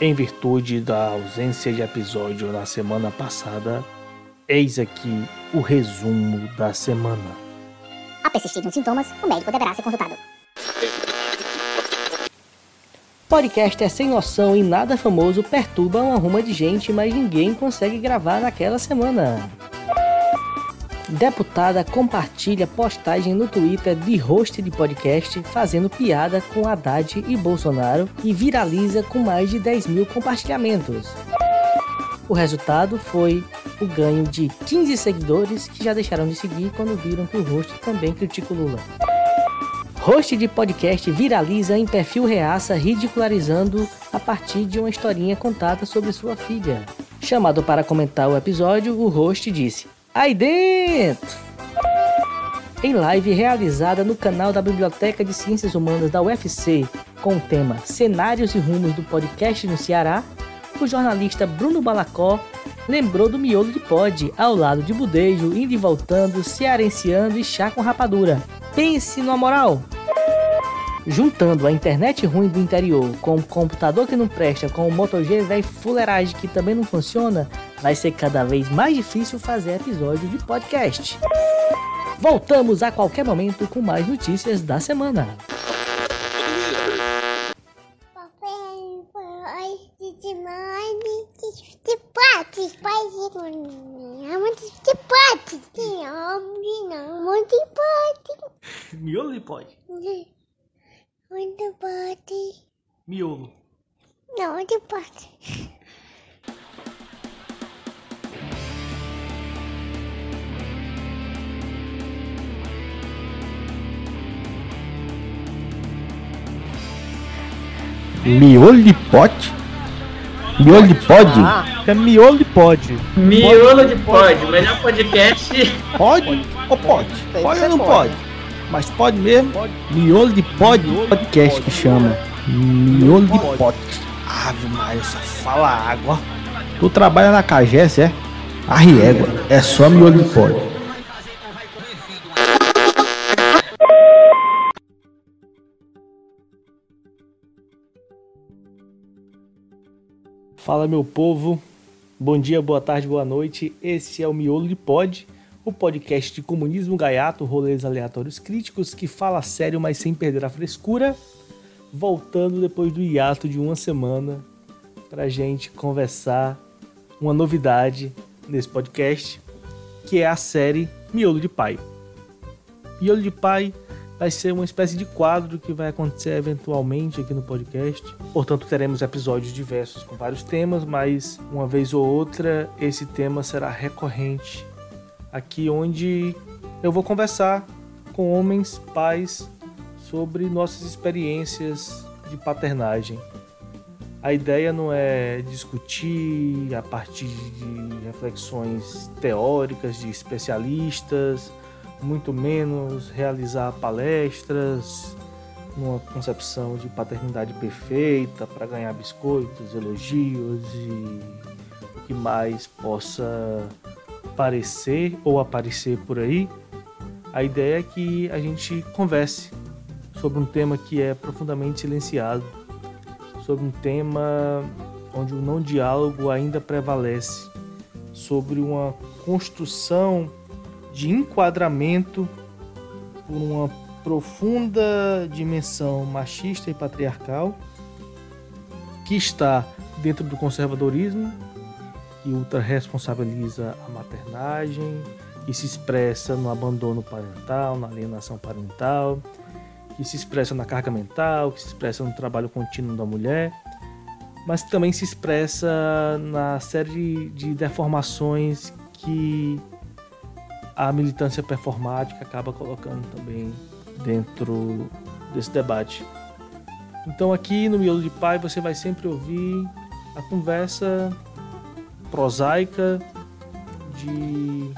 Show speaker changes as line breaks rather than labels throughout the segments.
Em virtude da ausência de episódio na semana passada, eis aqui o resumo da semana.
A persistir nos sintomas, o médico deverá ser consultado.
Podcast é sem noção e nada famoso perturba uma ruma de gente, mas ninguém consegue gravar naquela semana. Deputada compartilha postagem no Twitter de host de podcast fazendo piada com Haddad e Bolsonaro e viraliza com mais de 10 mil compartilhamentos. O resultado foi o ganho de 15 seguidores que já deixaram de seguir quando viram que o host também critica o Lula. Host de podcast viraliza em perfil reaça ridicularizando a partir de uma historinha contada sobre sua filha. Chamado para comentar o episódio, o host disse: Aí dentro! Em live realizada no canal da Biblioteca de Ciências Humanas da UFC, com o tema Cenários e Rumos do Podcast no Ceará, o jornalista Bruno Balacó lembrou do miolo de pod, ao lado de budejo, indo e voltando, cearenciando e chá com rapadura. Pense numa moral! Juntando a internet ruim do interior com o computador que não presta, com o Moto G velho fuleiragem que também não funciona, vai ser cada vez mais difícil fazer episódio de podcast. Voltamos a qualquer momento com mais notícias da semana.
Miolo de pode.
Muito pode.
Miolo.
Não, muito pode.
Miolo de pote? Miolo de pod?
É miolo de pod.
Miolo de pod, melhor podcast.
Pode ou pode? Pode ou não pode? Mas pode mesmo? Miolo de pod podcast que chama. Miolo de pote. Ave Maria, só fala água. Tu trabalha na Cagés, é? Arriégua, é só miolo de pod.
Fala meu povo, bom dia, boa tarde, boa noite. Esse é o Miolo de Pod, o podcast de comunismo gaiato, rolês aleatórios críticos que fala sério, mas sem perder a frescura. Voltando depois do hiato de uma semana pra gente conversar uma novidade nesse podcast, que é a série Miolo de Pai. Miolo de Pai vai ser uma espécie de quadro que vai acontecer eventualmente aqui no podcast. Portanto, teremos episódios diversos com vários temas, mas uma vez ou outra esse tema será recorrente aqui onde eu vou conversar com homens, pais sobre nossas experiências de paternagem. A ideia não é discutir a partir de reflexões teóricas de especialistas, muito menos realizar palestras numa concepção de paternidade perfeita para ganhar biscoitos, elogios e o que mais possa parecer ou aparecer por aí. A ideia é que a gente converse sobre um tema que é profundamente silenciado, sobre um tema onde o não diálogo ainda prevalece, sobre uma construção de enquadramento por uma profunda dimensão machista e patriarcal que está dentro do conservadorismo, que ultra responsabiliza a maternagem, que se expressa no abandono parental, na alienação parental, que se expressa na carga mental, que se expressa no trabalho contínuo da mulher, mas também se expressa na série de deformações que a militância performática acaba colocando também dentro desse debate. Então aqui no Miolo de Pai você vai sempre ouvir a conversa prosaica de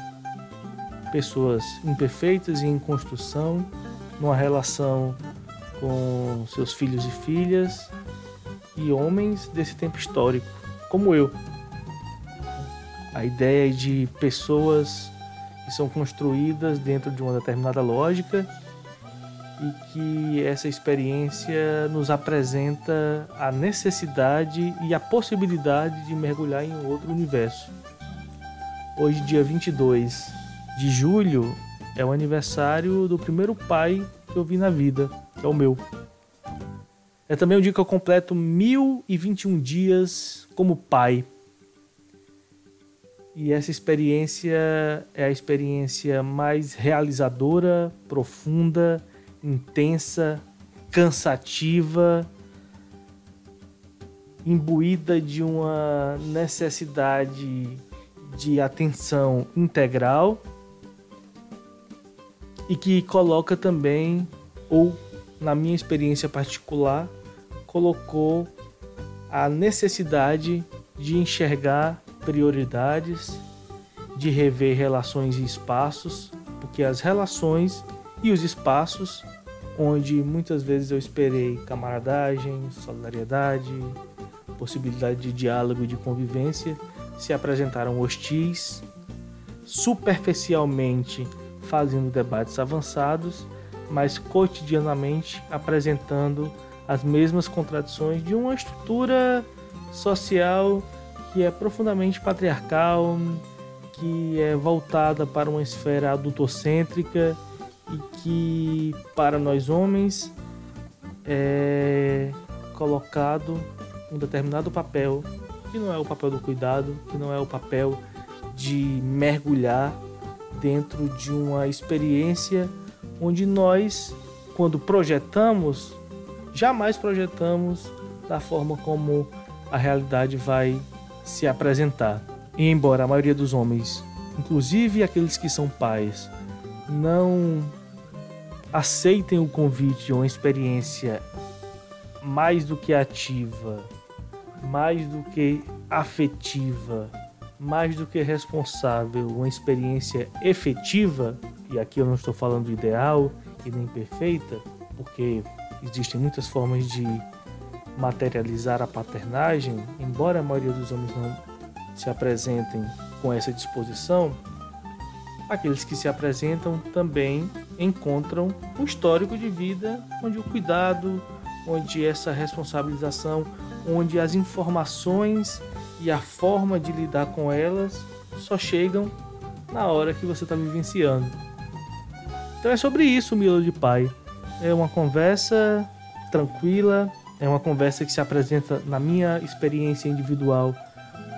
pessoas imperfeitas e em construção numa relação com seus filhos e filhas e homens desse tempo histórico, como eu. A ideia de pessoas que são construídas dentro de uma determinada lógica e que essa experiência nos apresenta a necessidade e a possibilidade de mergulhar em outro universo. Hoje, dia 22 de julho, é o aniversário do primeiro pai que eu vi na vida, que é o meu. É também o dia que eu completo 1021 dias como pai. E essa experiência é a experiência mais realizadora, profunda, intensa, cansativa, imbuída de uma necessidade de atenção integral e que coloca também, ou na minha experiência particular, colocou a necessidade de enxergar prioridades, de rever relações e espaços, porque as relações e os espaços onde muitas vezes eu esperei camaradagem, solidariedade, possibilidade de diálogo e de convivência, se apresentaram hostis, superficialmente fazendo debates avançados, mas cotidianamente apresentando as mesmas contradições de uma estrutura social que é profundamente patriarcal, que é voltada para uma esfera adultocêntrica e que para nós homens é colocado um determinado papel que não é o papel do cuidado, que não é o papel de mergulhar dentro de uma experiência onde nós, quando projetamos, jamais projetamos da forma como a realidade vai se apresentar. E embora a maioria dos homens, inclusive aqueles que são pais, não aceitem o convite de uma experiência mais do que ativa, mais do que afetiva, mais do que responsável, uma experiência efetiva, e aqui eu não estou falando ideal e nem perfeita, porque existem muitas formas de materializar a paternagem, embora a maioria dos homens não se apresentem com essa disposição, aqueles que se apresentam também encontram um histórico de vida onde o cuidado, onde essa responsabilização, onde as informações e a forma de lidar com elas só chegam na hora que você está vivenciando. Então é sobre isso o Miolo de Pai. É uma conversa tranquila, é uma conversa que se apresenta na minha experiência individual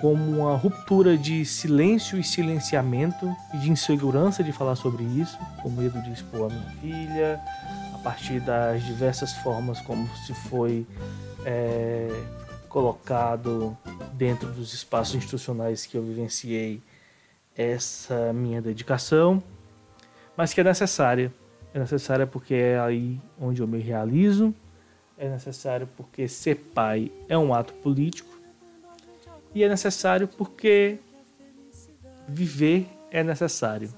como uma ruptura de silêncio e silenciamento e de insegurança de falar sobre isso, com medo de expor a minha filha, a partir das diversas formas como se foi é, colocado dentro dos espaços institucionais que eu vivenciei essa minha dedicação, mas que é necessária. É necessária porque é aí onde eu me realizo, é necessário porque ser pai é um ato político e é necessário porque viver é necessário.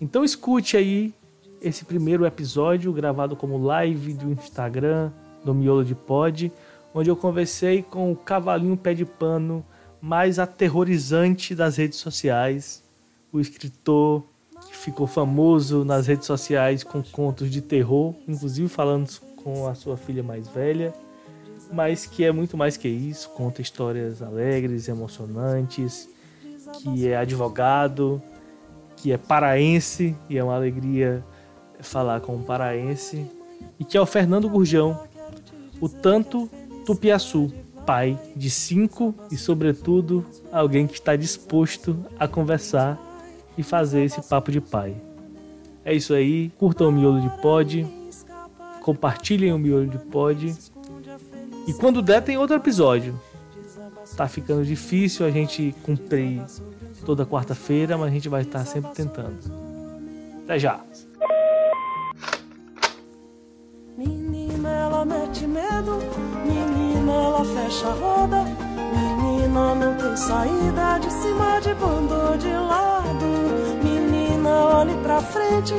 Então escute aí esse primeiro episódio gravado como live do Instagram do Miolo de Pod, onde eu conversei com o cavalinho pé de pano mais aterrorizante das redes sociais, o escritor que ficou famoso nas redes sociais com contos de terror, inclusive falando com a sua filha mais velha, mas que é muito mais que isso, conta histórias alegres, emocionantes, que é advogado, que é paraense, e é uma alegria falar com um paraense, e que é o Fernando Gurjão, o tanto Tupiaçu, pai de cinco e, sobretudo, alguém que está disposto a conversar e fazer esse papo de pai. É isso aí, curtam o miolo de pod, compartilhem o miolo de pod e quando der, tem outro episódio. Tá ficando difícil a gente cumprir toda quarta-feira, mas a gente vai estar sempre tentando. Até já!
Menina, ela mete medo. Menina, ela fecha a roda. Menina, não tem saída de cima de bando de lado. Menina, olhe pra frente.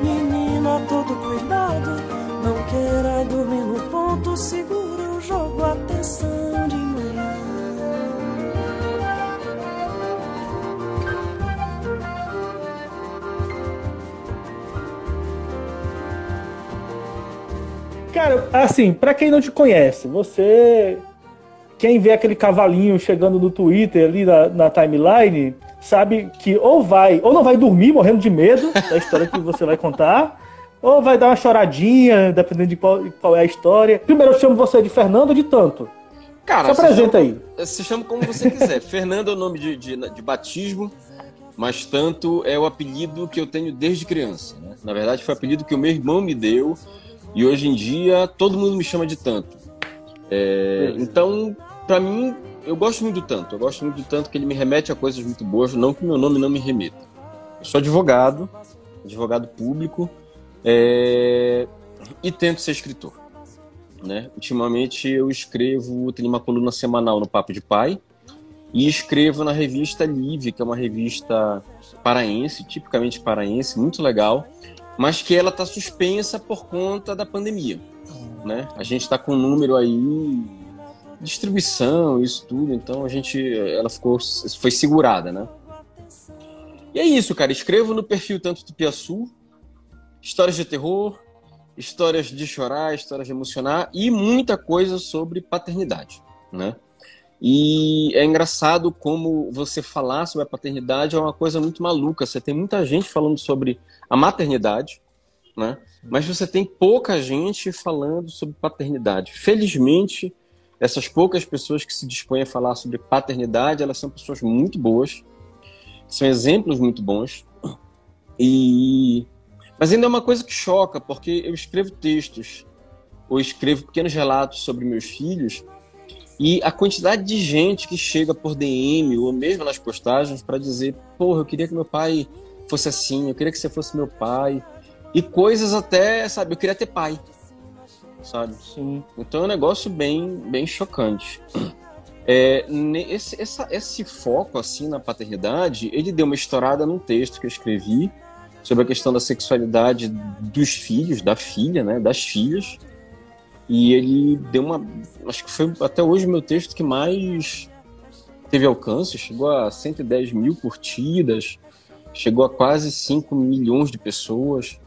Menina, todo cuidado. Não queira dormir no ponto seguro jogo atenção de manhã.
assim, para quem não te conhece, você. Quem vê aquele cavalinho chegando no Twitter ali na, na timeline, sabe que ou vai, ou não vai dormir morrendo de medo da história que você vai contar, ou vai dar uma choradinha, dependendo de qual, qual é a história. Primeiro eu chamo você de Fernando ou de tanto.
Cara,
Se apresenta aí.
Se chama como você quiser. Fernando é o nome de, de, de batismo, mas tanto é o apelido que eu tenho desde criança. Né? Na verdade, foi o apelido que o meu irmão me deu e hoje em dia todo mundo me chama de tanto. É, então, para mim, eu gosto muito do tanto. Eu gosto muito do tanto que ele me remete a coisas muito boas, não que meu nome não me remeta. Eu sou advogado, advogado público, é, e tento ser escritor. Né? Ultimamente eu escrevo, tenho uma coluna semanal no Papo de Pai, e escrevo na revista Live, que é uma revista paraense, tipicamente paraense, muito legal, mas que ela está suspensa por conta da pandemia. Né? A gente está com um número aí, distribuição, isso tudo, então a gente, ela ficou, foi segurada, né? E é isso, cara. Escrevo no perfil tanto do Piaçu, histórias de terror, histórias de chorar, histórias de emocionar e muita coisa sobre paternidade, né? E é engraçado como você falar sobre a paternidade é uma coisa muito maluca. Você tem muita gente falando sobre a maternidade, né? Mas você tem pouca gente falando sobre paternidade. Felizmente, essas poucas pessoas que se dispõem a falar sobre paternidade, elas são pessoas muito boas, são exemplos muito bons. E mas ainda é uma coisa que choca, porque eu escrevo textos ou escrevo pequenos relatos sobre meus filhos e a quantidade de gente que chega por DM ou mesmo nas postagens para dizer: porra, eu queria que meu pai fosse assim, eu queria que você fosse meu pai. E coisas até, sabe, eu queria ter pai. Sabe?
Sim.
Então é um negócio bem, bem chocante. É, esse, essa, esse foco assim na paternidade, ele deu uma estourada num texto que eu escrevi sobre a questão da sexualidade dos filhos, da filha, né, das filhas. E ele deu uma. Acho que foi até hoje o meu texto que mais teve alcance, chegou a 110 mil curtidas, chegou a quase 5 milhões de pessoas.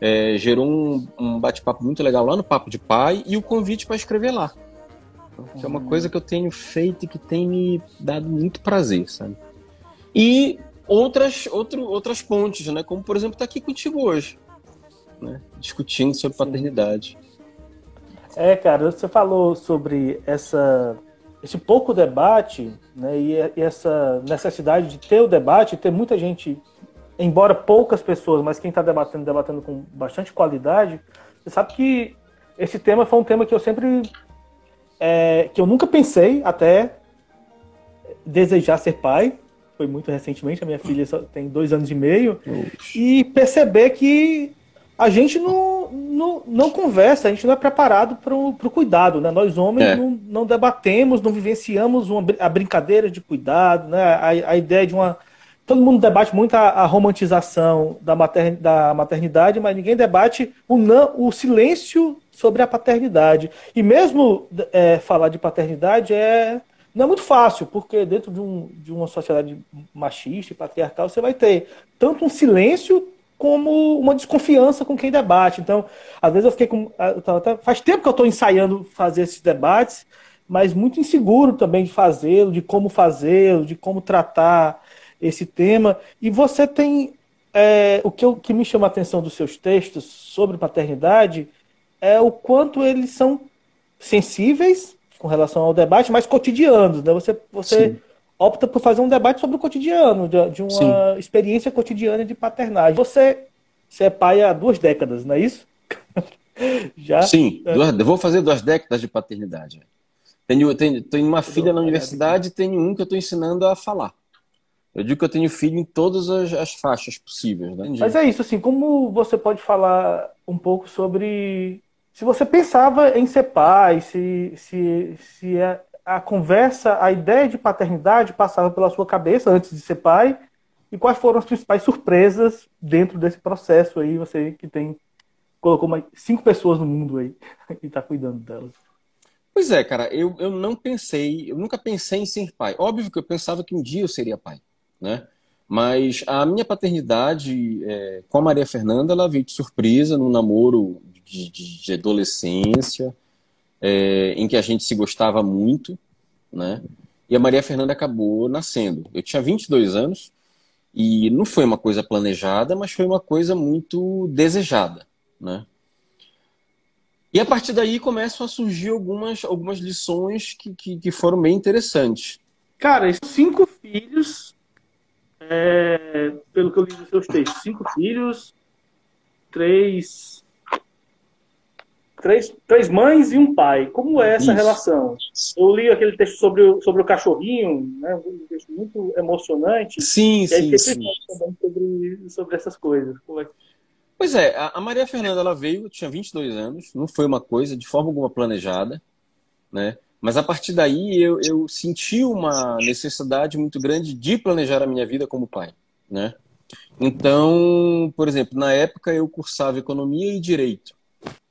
É, gerou um, um bate-papo muito legal lá no Papo de Pai e o convite para escrever lá. Que é uma coisa que eu tenho feito e que tem me dado muito prazer, sabe? E outras, outro, outras pontes, né? Como, por exemplo, estar tá aqui contigo hoje, né? Discutindo sobre paternidade.
É, cara, você falou sobre essa, esse pouco debate, né? E, e essa necessidade de ter o debate, ter muita gente, embora poucas pessoas, mas quem está debatendo, debatendo com bastante qualidade. Você sabe que esse tema foi um tema que eu sempre é, que eu nunca pensei até desejar ser pai, foi muito recentemente, a minha filha só tem dois anos e meio, e perceber que a gente não, não, não conversa, a gente não é preparado para o cuidado, né? Nós homens é. não, não debatemos, não vivenciamos uma, a brincadeira de cuidado, né? A, a ideia de uma... Todo mundo debate muito a, a romantização da, da maternidade, mas ninguém debate o, não, o silêncio sobre a paternidade. E mesmo é, falar de paternidade é não é muito fácil, porque dentro de, um, de uma sociedade machista e patriarcal você vai ter tanto um silêncio como uma desconfiança com quem debate. Então, às vezes eu fiquei com. Faz tempo que eu estou ensaiando fazer esses debates, mas muito inseguro também de fazê-lo, de como fazê-lo, de como tratar esse tema. E você tem. É, o que, eu, que me chama a atenção dos seus textos sobre paternidade é o quanto eles são sensíveis com relação ao debate, mas cotidianos, né? Você, você opta por fazer um debate sobre o cotidiano, de, de uma Sim. experiência cotidiana de paternagem. Você, você é pai há duas décadas, não é isso?
Já? Sim, é. duas, vou fazer duas décadas de paternidade. Tenho, tenho, tenho uma filha na universidade e tenho um que eu estou ensinando a falar. Eu digo que eu tenho filho em todas as, as faixas possíveis. Né?
Mas é isso, assim, como você pode falar um pouco sobre se você pensava em ser pai, se, se, se a, a, conversa, a ideia de paternidade passava pela sua cabeça antes de ser pai, e quais foram as principais surpresas dentro desse processo aí, você que tem colocou mais cinco pessoas no mundo aí e está cuidando delas.
Pois é, cara, eu, eu não pensei, eu nunca pensei em ser pai. Óbvio que eu pensava que um dia eu seria pai, né? Mas a minha paternidade é, com a Maria Fernanda, ela veio de surpresa, num namoro de, de adolescência, é, em que a gente se gostava muito, né? E a Maria Fernanda acabou nascendo. Eu tinha 22 anos e não foi uma coisa planejada, mas foi uma coisa muito desejada, né? E a partir daí começam a surgir algumas, algumas lições que, que, que foram bem interessantes.
Cara, cinco filhos, é, pelo que eu li nos seus textos, cinco filhos, três, três, três mães e um pai. Como é essa Isso. relação? Eu li aquele texto sobre o, sobre o cachorrinho, né, um texto muito emocionante.
Sim,
e
sim, sim.
Também sobre, sobre essas coisas. É que...
Pois é, a Maria Fernanda ela veio, tinha 22 anos, não foi uma coisa de forma alguma planejada, né? Mas a partir daí eu, eu senti uma necessidade muito grande de planejar a minha vida como pai, né? Então, por exemplo, na época eu cursava economia e direito.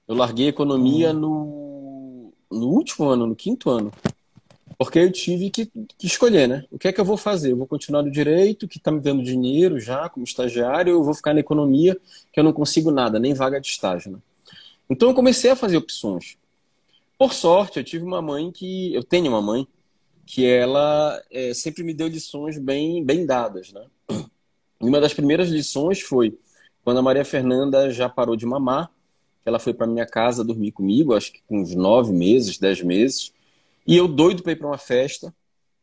Eu larguei economia no, no último ano, no quinto ano. Porque eu tive que, que, escolher, né? O que é que eu vou fazer? Eu vou continuar no direito, que está me dando dinheiro já como estagiário, ou eu vou ficar na economia, que eu não consigo nada, nem vaga de estágio, né? Então eu comecei a fazer opções. Por sorte, eu tive uma mãe que. Eu tenho uma mãe que ela é, sempre me deu lições bem, bem dadas, né? Uma das primeiras lições foi quando a Maria Fernanda já parou de mamar, ela foi para minha casa dormir comigo, acho que com uns nove meses, dez meses, e eu doido para ir para uma festa,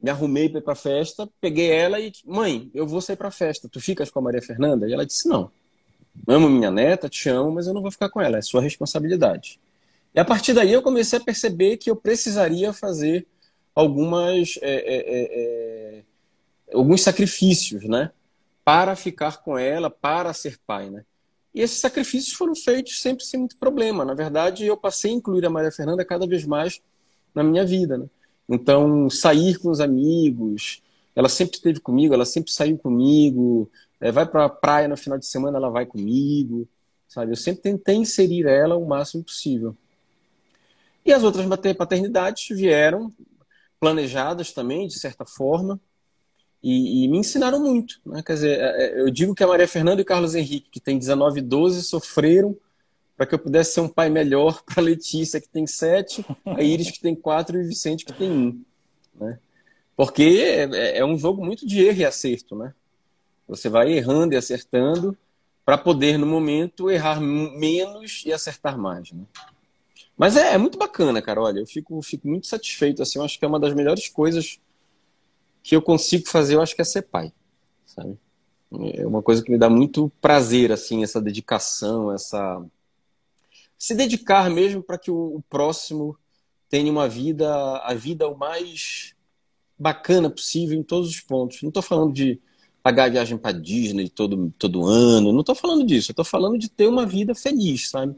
me arrumei para ir para festa, peguei ela e mãe, eu vou sair para a festa, tu ficas com a Maria Fernanda? E ela disse não, amo minha neta, te amo, mas eu não vou ficar com ela, é sua responsabilidade. E a partir daí eu comecei a perceber que eu precisaria fazer algumas é, é, é, é alguns sacrifícios, né? para ficar com ela, para ser pai, né? E esses sacrifícios foram feitos sempre sem muito problema. Na verdade, eu passei a incluir a Maria Fernanda cada vez mais na minha vida, né? Então, sair com os amigos, ela sempre esteve comigo, ela sempre saiu comigo, é, vai para a praia no final de semana, ela vai comigo, sabe? Eu sempre tentei inserir ela o máximo possível. E as outras paternidades vieram planejadas também, de certa forma, e, e, me ensinaram muito. Né? Quer dizer, é, é, eu digo que a Maria Fernanda e o Carlos Henrique, que tem 19 e 12, sofreram para que eu pudesse ser um pai melhor para a Letícia, que tem 7, a Iris, que tem 4 e o Vicente, que tem 1. Né? Porque é, é um jogo muito de erro e acerto. Né? Você vai errando e acertando para poder, no momento, errar menos e acertar mais. Né? Mas é, é, muito bacana, cara. Olha, eu fico, fico muito satisfeito. Assim, eu acho que é uma das melhores coisas que eu consigo fazer, eu acho que é ser pai, sabe? É uma coisa que me dá muito prazer, assim, essa dedicação, essa se dedicar mesmo para que o, próximo tenha uma vida, a vida o mais bacana possível em todos os pontos. Não estou falando de pagar a viagem para Disney todo, todo ano, não estou falando disso. Estou falando de ter uma vida feliz, sabe?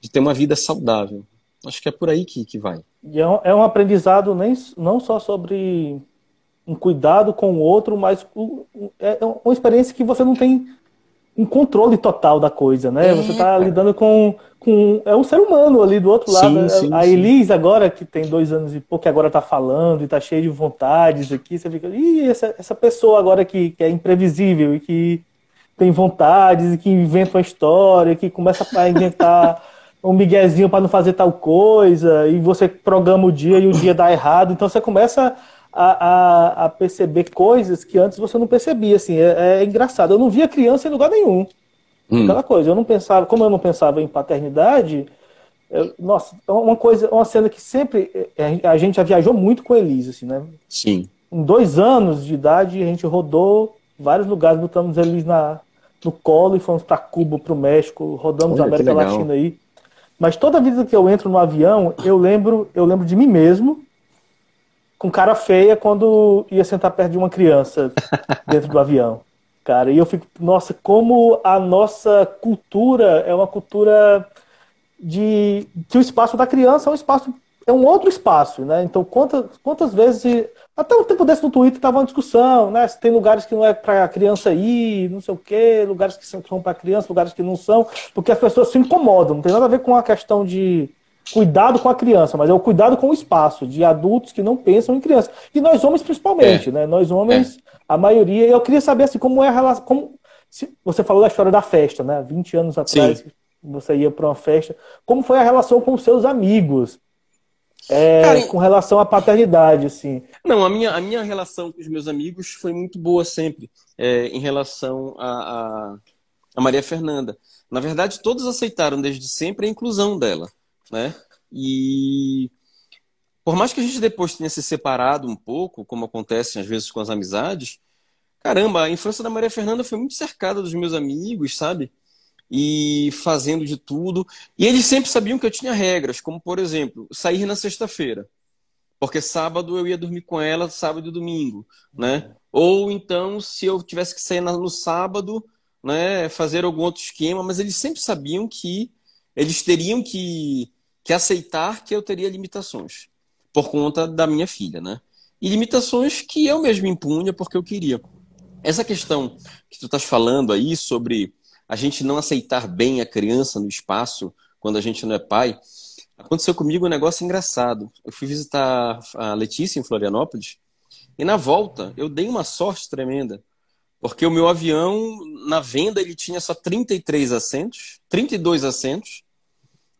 De ter uma vida saudável. Acho que é por aí que, que vai.
E é um, é um aprendizado nem, não só sobre um cuidado com o outro, mas é, é uma experiência que você não tem um controle total da coisa, né? É, você está lidando com, com. É um ser humano ali do outro lado. Sim, sim, a Elise, agora, que tem dois anos e pouco, que agora está falando e está cheia de vontades aqui, você fica. Ih, essa, essa pessoa agora que, que é imprevisível e que tem vontades e que inventa uma história, que começa a inventar. um miguezinho para não fazer tal coisa, e você programa o dia e o dia dá errado, então você começa a, a, a, perceber coisas que antes você não percebia. Assim, é, é engraçado. Eu não via criança em lugar nenhum. Hum. Aquela coisa. Eu não pensava, como eu não pensava em paternidade, eu, nossa, é uma coisa, uma cena que sempre é, a gente já viajou muito com a Elise, assim, né?
Sim.
Em dois anos de idade a gente rodou vários lugares, botamos a Elise na, no colo e fomos para Cuba, para o México, rodamos Olha, a América Latina aí. Mas toda vez que eu entro no avião, eu lembro, eu lembro de mim mesmo com cara feia quando ia sentar perto de uma criança dentro do avião. Cara, e eu fico, nossa, como a nossa cultura é uma cultura de que o espaço da criança é um espaço é um outro espaço, né? Então, quantas, quantas vezes. Até um tempo desse no Twitter estava uma discussão, né? Se tem lugares que não é para criança ir, não sei o quê, lugares que são, são para criança, lugares que não são, porque as pessoas se incomodam. Não tem nada a ver com a questão de cuidado com a criança, mas é o cuidado com o espaço, de adultos que não pensam em criança. E nós homens principalmente, é. né? Nós homens, é. a maioria. Eu queria saber assim, como é a relação. Como, se, você falou da história da festa, né? 20 anos atrás. Sim. você ia para uma festa. Como foi a relação com os seus amigos? É, Cara, com relação à paternidade, assim.
Não, a minha, a minha relação com os meus amigos foi muito boa sempre, é, em relação a, a, a, Maria Fernanda. Na verdade, todos aceitaram desde sempre a inclusão dela, né? E por mais que a gente depois tenha se separado um pouco, como acontece às vezes com as amizades, caramba, a infância da Maria Fernanda foi muito cercada dos meus amigos, sabe? e fazendo de tudo. E eles sempre sabiam que eu tinha regras, como por exemplo, sair na sexta-feira. Porque sábado eu ia dormir com ela, sábado e domingo, né? Ou então, se eu tivesse que sair no sábado, né, fazer algum outro esquema, mas eles sempre sabiam que eles teriam que, que aceitar que eu teria limitações por conta da minha filha, né? E limitações que eu mesmo impunha porque eu queria. Essa questão que tu estás falando aí sobre a gente não aceitar bem a criança no espaço quando a gente não é pai. Aconteceu comigo um negócio engraçado. Eu fui visitar a Letícia em Florianópolis e na volta eu dei uma sorte tremenda. Porque o meu avião, na venda, ele tinha só 33 assentos, 32 assentos,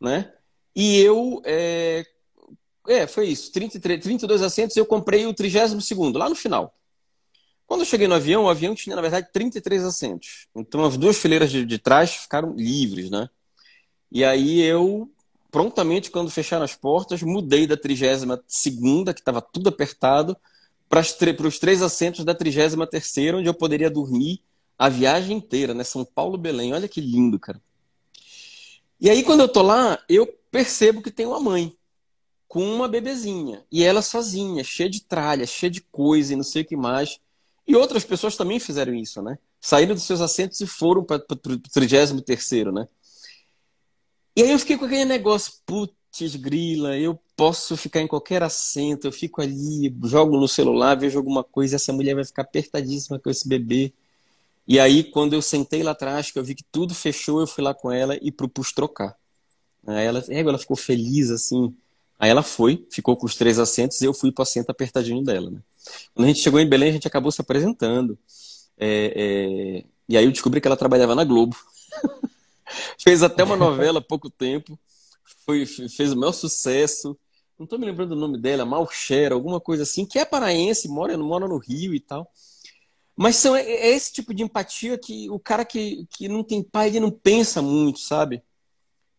né? E eu. É, é foi isso, 33, 32 assentos, eu comprei o 32 segundo, lá no final. Quando eu cheguei no avião, o avião tinha, na verdade, 33 assentos. Então, as duas fileiras de, de trás ficaram livres, né? E aí eu, prontamente, quando fecharam as portas, mudei da 32 segunda, que estava tudo apertado, para os três assentos da 33 terceira, onde eu poderia dormir a viagem inteira, né? São Paulo-Belém. Olha que lindo, cara. E aí, quando eu tô lá, eu percebo que tem uma mãe com uma bebezinha. E ela sozinha, cheia de tralha, cheia de coisa e não sei o que mais. E outras pessoas também fizeram isso, né? Saíram dos seus assentos e foram para o 33, né? E aí eu fiquei com aquele negócio, putz, grila, eu posso ficar em qualquer assento, eu fico ali, jogo no celular, vejo alguma coisa, essa mulher vai ficar apertadíssima com esse bebê. E aí, quando eu sentei lá atrás, que eu vi que tudo fechou, eu fui lá com ela e propus trocar. Aí ela, ela ficou feliz, assim. Aí ela foi, ficou com os três assentos e eu fui para o assento apertadinho dela, né? Quando a gente chegou em Belém, a gente acabou se apresentando. É, é... E aí eu descobri que ela trabalhava na Globo. fez até uma novela há pouco tempo. Foi, fez o maior sucesso. Não estou me lembrando do nome dela, Malcher, alguma coisa assim, que é paraense, mora, mora no Rio e tal. Mas são, é, é esse tipo de empatia que o cara que, que não tem pai, ele não pensa muito, sabe?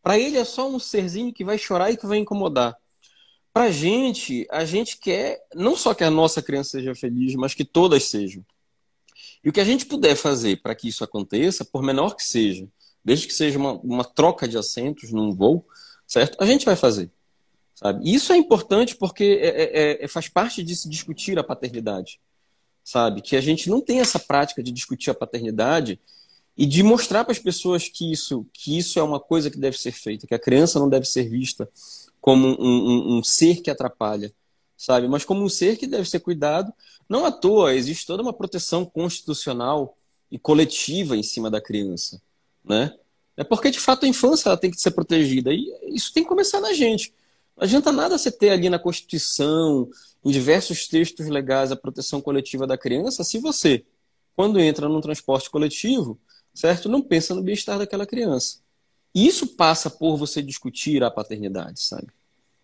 Para ele é só um serzinho que vai chorar e que vai incomodar. Pra gente, a gente quer não só que a nossa criança seja feliz, mas que todas sejam. E o que a gente puder fazer para que isso aconteça, por menor que seja, desde que seja uma, uma troca de assentos num voo, certo? A gente vai fazer. Sabe? Isso é importante porque é, é, é, é faz parte de se discutir a paternidade. Sabe? Que a gente não tem essa prática de discutir a paternidade e de mostrar para as pessoas que isso, que isso é uma coisa que deve ser feita, que a criança não deve ser vista como um, um, um, ser que atrapalha, sabe? Mas como um ser que deve ser cuidado. Não à toa, existe toda uma proteção constitucional e coletiva em cima da criança, né? É porque, de fato, a infância ela tem que ser protegida. E isso tem que começar na gente. Não adianta nada você ter ali na Constituição, em diversos textos legais, a proteção coletiva da criança, se você, quando entra num transporte coletivo, certo, não pensa no bem-estar daquela criança. E isso passa por você discutir a paternidade, sabe?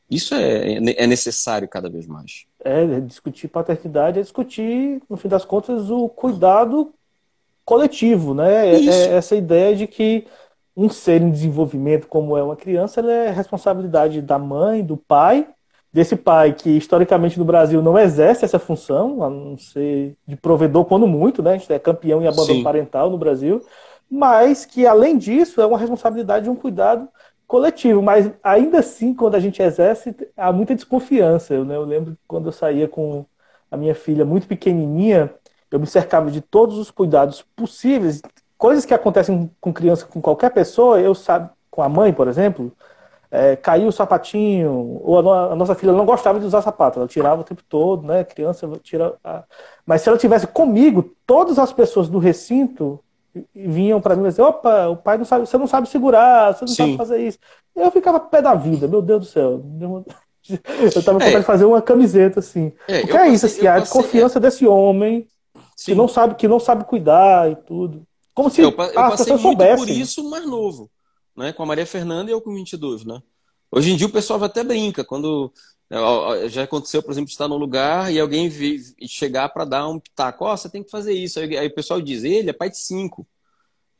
Isso é, é, necessário cada vez mais.
É, discutir paternidade é discutir, no fim das contas, o cuidado coletivo, né? É, é essa ideia de que um ser em desenvolvimento como é uma criança, é responsabilidade da mãe, do pai, desse pai que historicamente no Brasil não exerce essa função, a não ser de provedor quando muito, né? A gente é campeão em abandono Sim. parental no Brasil mas que, além disso, é uma responsabilidade e um cuidado coletivo. Mas, ainda assim, quando a gente exerce, há muita desconfiança. Eu, né, eu lembro quando eu saía com a minha filha muito pequenininha, eu me cercava de todos os cuidados possíveis. Coisas que acontecem com criança, com qualquer pessoa, eu sabe, com a mãe, por exemplo, é, caiu o sapatinho, ou a, no, a, nossa filha não gostava de usar sapato, ela tirava o tempo todo, né? Criança tira. A... Mas se ela tivesse comigo, todas as pessoas do recinto vinham para mim e dizer, opa, o pai não sabe, você não sabe segurar, você não Sim. sabe fazer isso. Eu ficava pé da vida, meu Deus do céu. Eu tava tentando é. fazer uma camiseta assim. É, Porque é passei, isso, assim, a passei, desconfiança é. desse homem Sim. que não sabe que não sabe cuidar e tudo. Como se
eu, eu as pessoas soubessem. por isso mais novo. Né, com a Maria Fernanda e eu com 22, né? Hoje em dia o pessoal até brinca, quando é, já aconteceu, por exemplo, estar num lugar e alguém chegar para dar um pitaco, ó, oh, você tem que fazer isso. Aí, aí, o pessoal diz, ele é pai de cinco.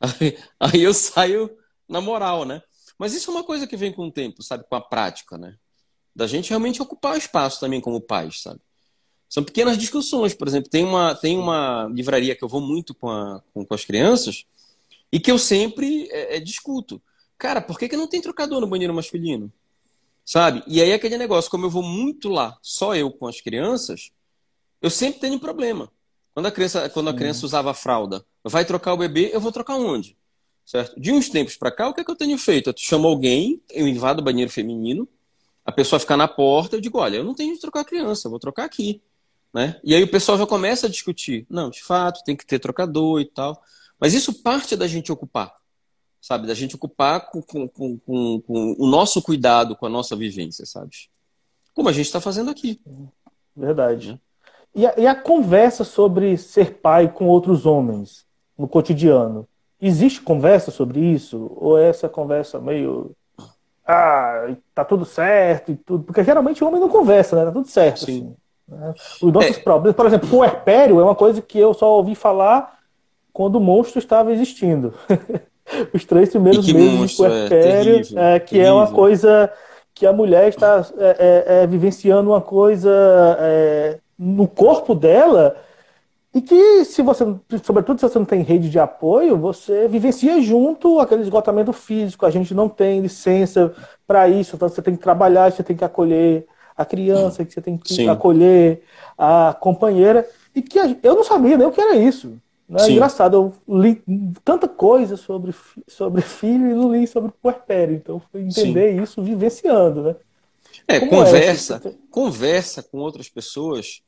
Aí, aí, eu saio na moral, né? Mas isso é uma coisa que vem com o tempo, sabe? Com a prática, né? Da gente realmente ocupar o espaço também como pais, sabe? São pequenas discussões, por exemplo, tem uma, tem uma livraria que eu vou muito com, a, com, com as crianças e que eu sempre é, é, discuto. Cara, por que, que não tem trocador no banheiro masculino? Sabe? E aí aquele negócio, como eu vou muito lá, só eu com as crianças, eu sempre tenho problema. Quando a criança, quando a criança usava a fralda, vai trocar o bebê, eu vou trocar onde? Certo? De uns tempos para cá, o que é que eu tenho feito? Eu chamo alguém, eu invado o banheiro feminino, a pessoa fica na porta, eu digo, olha, eu não tenho de trocar a criança, eu vou trocar aqui. Né? E aí o pessoal já começa a discutir. Não, de fato, tem que ter trocador e tal. Mas isso parte da gente ocupar sabe? Da gente ocupar com, com, com, com, o nosso cuidado com a nossa vivência, sabe? Como a gente está fazendo aqui.
Verdade. Né? E a, e a, conversa sobre ser pai com outros homens no cotidiano? Existe conversa sobre isso? Ou é essa conversa meio. Ah, tá tudo certo e tudo? Porque geralmente o homem não conversa, né? Tá tudo certo. Sim. Assim, né? Os nossos é. problemas, por exemplo, o herpério é uma coisa que eu só ouvi falar quando o monstro estava existindo. os três primeiros meses de puerpério, é, é, que terrível. é uma coisa que a mulher está é, é, é vivenciando uma coisa é, no corpo dela e que se você, sobretudo se você não tem rede de apoio, você vivencia junto aquele esgotamento físico. A gente não tem licença para isso, então você tem que trabalhar, você tem que acolher a criança, que você tem que Sim. acolher a companheira e que eu não sabia nem o que era isso. Né? É engraçado, eu li tanta coisa sobre, sobre filho e não li sobre puerpério. Então, fui entender Sim. isso vivenciando, né?
É, Como conversa, é conversa com outras pessoas.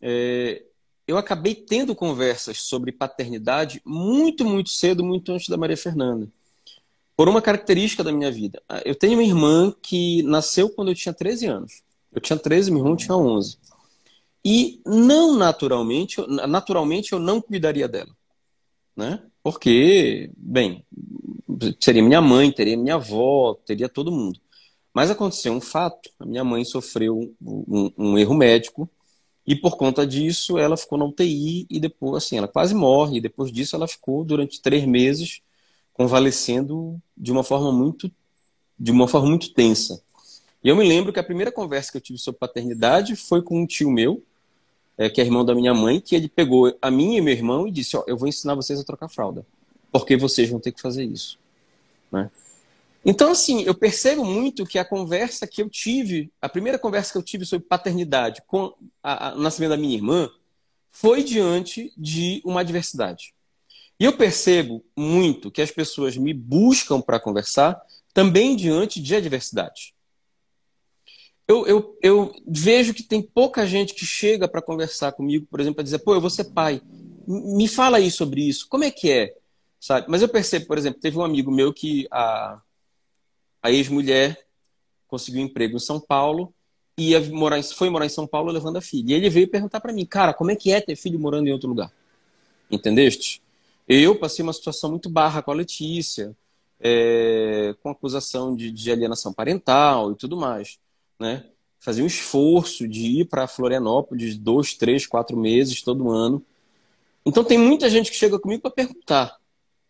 É, eu acabei tendo conversas sobre paternidade muito, muito cedo, muito antes da Maria Fernanda. Por uma característica da minha vida. Eu tenho uma irmã que nasceu quando eu tinha 13 anos. Eu tinha 13, meu irmão tinha 11. E não naturalmente, naturalmente eu não cuidaria dela. Né? Porque, bem, seria minha mãe, teria minha avó, teria todo mundo. Mas aconteceu um fato: a minha mãe sofreu um, um, erro médico e por conta disso ela ficou na UTI e depois, assim, ela quase morre. E depois disso ela ficou durante três meses convalescendo de uma forma muito, de uma forma muito tensa. E eu me lembro que a primeira conversa que eu tive sobre paternidade foi com um tio meu, é, que é irmão da minha mãe, que ele pegou a mim e meu irmão e disse: Ó, eu vou ensinar vocês a trocar fralda, porque vocês vão ter que fazer isso. Né? Então, assim, eu percebo muito que a conversa que eu tive, a primeira conversa que eu tive sobre paternidade com o nascimento da minha irmã, foi diante de uma adversidade. E eu percebo muito que as pessoas me buscam para conversar também diante de adversidade eu, eu, eu vejo que tem pouca gente que chega para conversar comigo, por exemplo, para dizer, pô, eu vou ser pai. Me fala aí sobre isso. Como é que é? Sabe? Mas eu percebo, por exemplo, teve um amigo meu que a, a ex-mulher conseguiu um emprego em São Paulo e ia morar, foi morar em São Paulo levando a filha. E ele veio perguntar para mim, cara, como é que é ter filho morando em outro lugar? Entendeste? Eu passei uma situação muito barra com a Letícia, é, com acusação de, de alienação parental e tudo mais né? Fazia um esforço de ir para Florianópolis dois, três, quatro meses todo ano. Então tem muita gente que chega comigo para perguntar: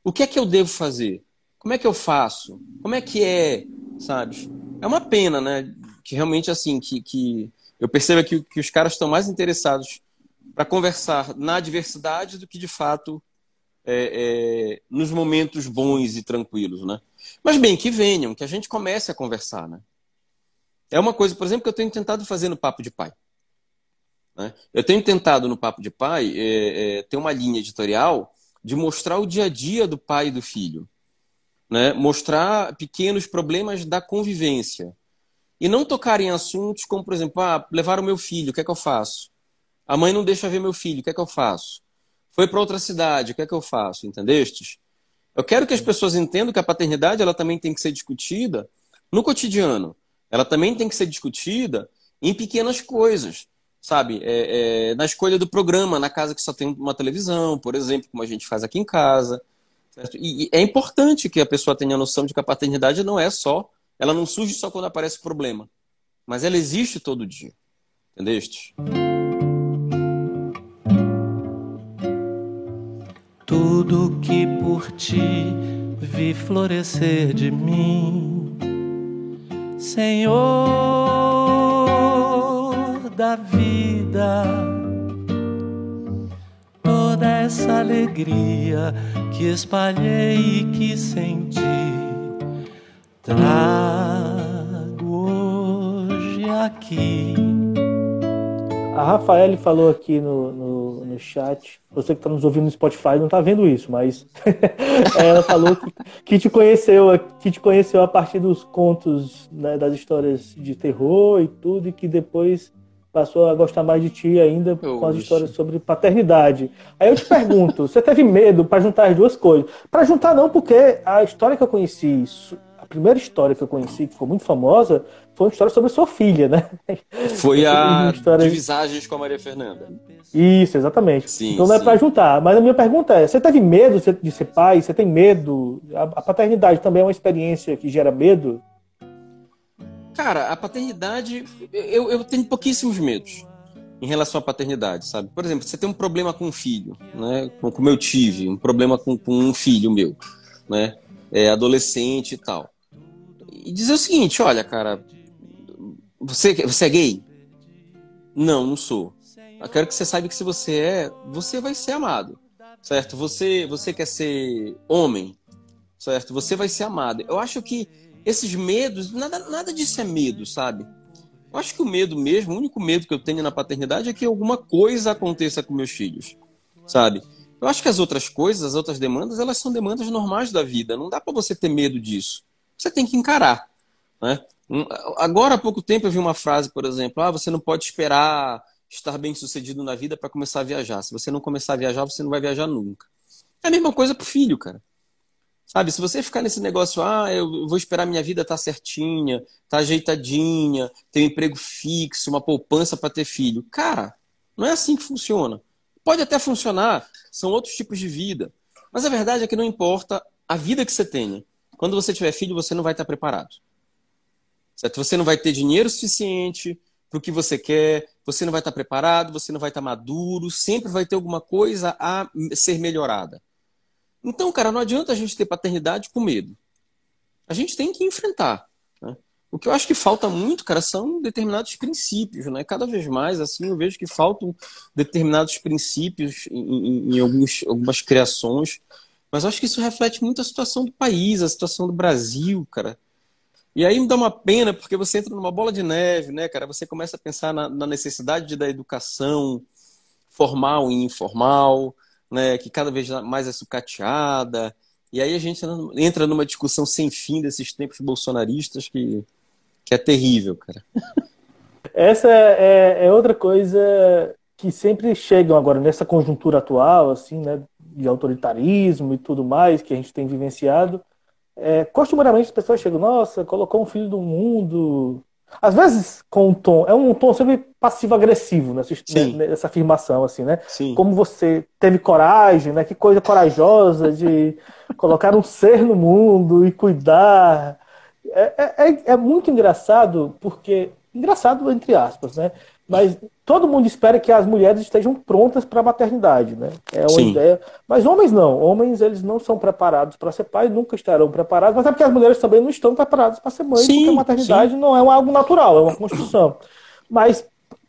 o que é que eu devo fazer? Como é que eu faço? Como é que é? Sabe? É uma pena, né? Que realmente assim, que, que eu percebo que, que os caras estão mais interessados para conversar na adversidade do que de fato é, é, nos momentos bons e tranquilos, né? Mas bem, que venham, que a gente comece a conversar, né? É uma coisa, por exemplo, que eu tenho tentado fazer no Papo de Pai. Né? Eu tenho tentado no Papo de Pai é, é, ter uma linha editorial de mostrar o dia a dia do pai e do filho. Né? Mostrar pequenos problemas da convivência. E não tocar em assuntos como, por exemplo, ah, levar o meu filho, o que é que eu faço? A mãe não deixa ver meu filho, o que é que eu faço? Foi para outra cidade, o que é que eu faço? Entendestes? Eu quero que as pessoas entendam que a paternidade ela também tem que ser discutida no cotidiano ela também tem que ser discutida em pequenas coisas, sabe? É, é, na escolha do programa, na casa que só tem uma televisão, por exemplo, como a gente faz aqui em casa, Certo? E, e é importante que a pessoa tenha noção de que a paternidade não é só, ela não surge só quando aparece problema, mas ela existe todo dia. Entendeste?
Tudo que por ti vi florescer de mim, Senhor da vida, toda essa alegria que espalhei e que senti, trago hoje aqui.
A Rafaele falou aqui no, no, no chat, você que está nos ouvindo no Spotify não está vendo isso, mas ela falou que, que, te conheceu, que te conheceu a partir dos contos, né, das histórias de terror e tudo, e que depois passou a gostar mais de ti ainda com as histórias sobre paternidade. Aí eu te pergunto, você teve medo para juntar as duas coisas? Para juntar não, porque a história que eu conheci, a primeira história que eu conheci, que foi muito famosa, foi uma história sobre sua filha, né?
Foi a história... de Visagens com a Maria Fernanda.
Isso, exatamente. Sim, então não é para juntar. Mas a minha pergunta é: você teve medo de ser pai? Você tem medo? A paternidade também é uma experiência que gera medo?
Cara, a paternidade, eu, eu tenho pouquíssimos medos em relação à paternidade, sabe? Por exemplo, você tem um problema com um filho, né? Como eu tive, um problema com, com um filho meu, né? É, adolescente e tal. E dizer o seguinte, olha, cara, você, você é gay? Não, não sou. Eu quero que você saiba que se você é, você vai ser amado, certo? Você, você quer ser homem, certo? Você vai ser amado. Eu acho que esses medos, nada, nada disso é medo, sabe? Eu acho que o medo mesmo, o único medo que eu tenho na paternidade é que alguma coisa aconteça com meus filhos, sabe? Eu acho que as outras coisas, as outras demandas, elas são demandas normais da vida. Não dá para você ter medo disso. Você tem que encarar, né? Agora há pouco tempo eu vi uma frase, por exemplo, ah, você não pode esperar estar bem sucedido na vida para começar a viajar. Se você não começar a viajar, você não vai viajar nunca. É a mesma coisa pro filho, cara. Sabe, se você ficar nesse negócio, ah, eu vou esperar minha vida estar tá certinha, tá ajeitadinha, ter um emprego fixo, uma poupança para ter filho. Cara, não é assim que funciona. Pode até funcionar, são outros tipos de vida. Mas a verdade é que não importa a vida que você tenha. Quando você tiver filho, você não vai estar preparado. Certo? Você não vai ter dinheiro suficiente para o que você quer, você não vai estar preparado, você não vai estar maduro, sempre vai ter alguma coisa a ser melhorada. Então, cara, não adianta a gente ter paternidade com medo. A gente tem que enfrentar. Né? O que eu acho que falta muito, cara, são determinados princípios, né? Cada vez mais, assim, eu vejo que faltam determinados princípios em, em, em alguns, algumas criações. Mas acho que isso reflete muito a situação do país, a situação do Brasil, cara. E aí me dá uma pena, porque você entra numa bola de neve, né, cara? Você começa a pensar na, na necessidade da educação formal e informal, né, que cada vez mais é sucateada. E aí a gente entra numa discussão sem fim desses tempos bolsonaristas que, que é terrível, cara.
Essa é, é, é outra coisa que sempre chegam agora nessa conjuntura atual, assim, né, de autoritarismo e tudo mais que a gente tem vivenciado. É, costumeiramente as pessoas chegam, nossa, colocou um filho do mundo, às vezes com um tom, é um tom sempre passivo-agressivo nessa, né, nessa afirmação, assim, né?
Sim.
Como você teve coragem, né? Que coisa corajosa de colocar um ser no mundo e cuidar. É, é, é muito engraçado, porque. Engraçado, entre aspas, né? Mas todo mundo espera que as mulheres estejam prontas para a maternidade, né? É uma Sim. ideia. Mas homens não. Homens eles não são preparados para ser pai, nunca estarão preparados. Mas é porque as mulheres também não estão preparadas para ser mãe, sim, porque a maternidade sim. não é algo natural, é uma construção. Mas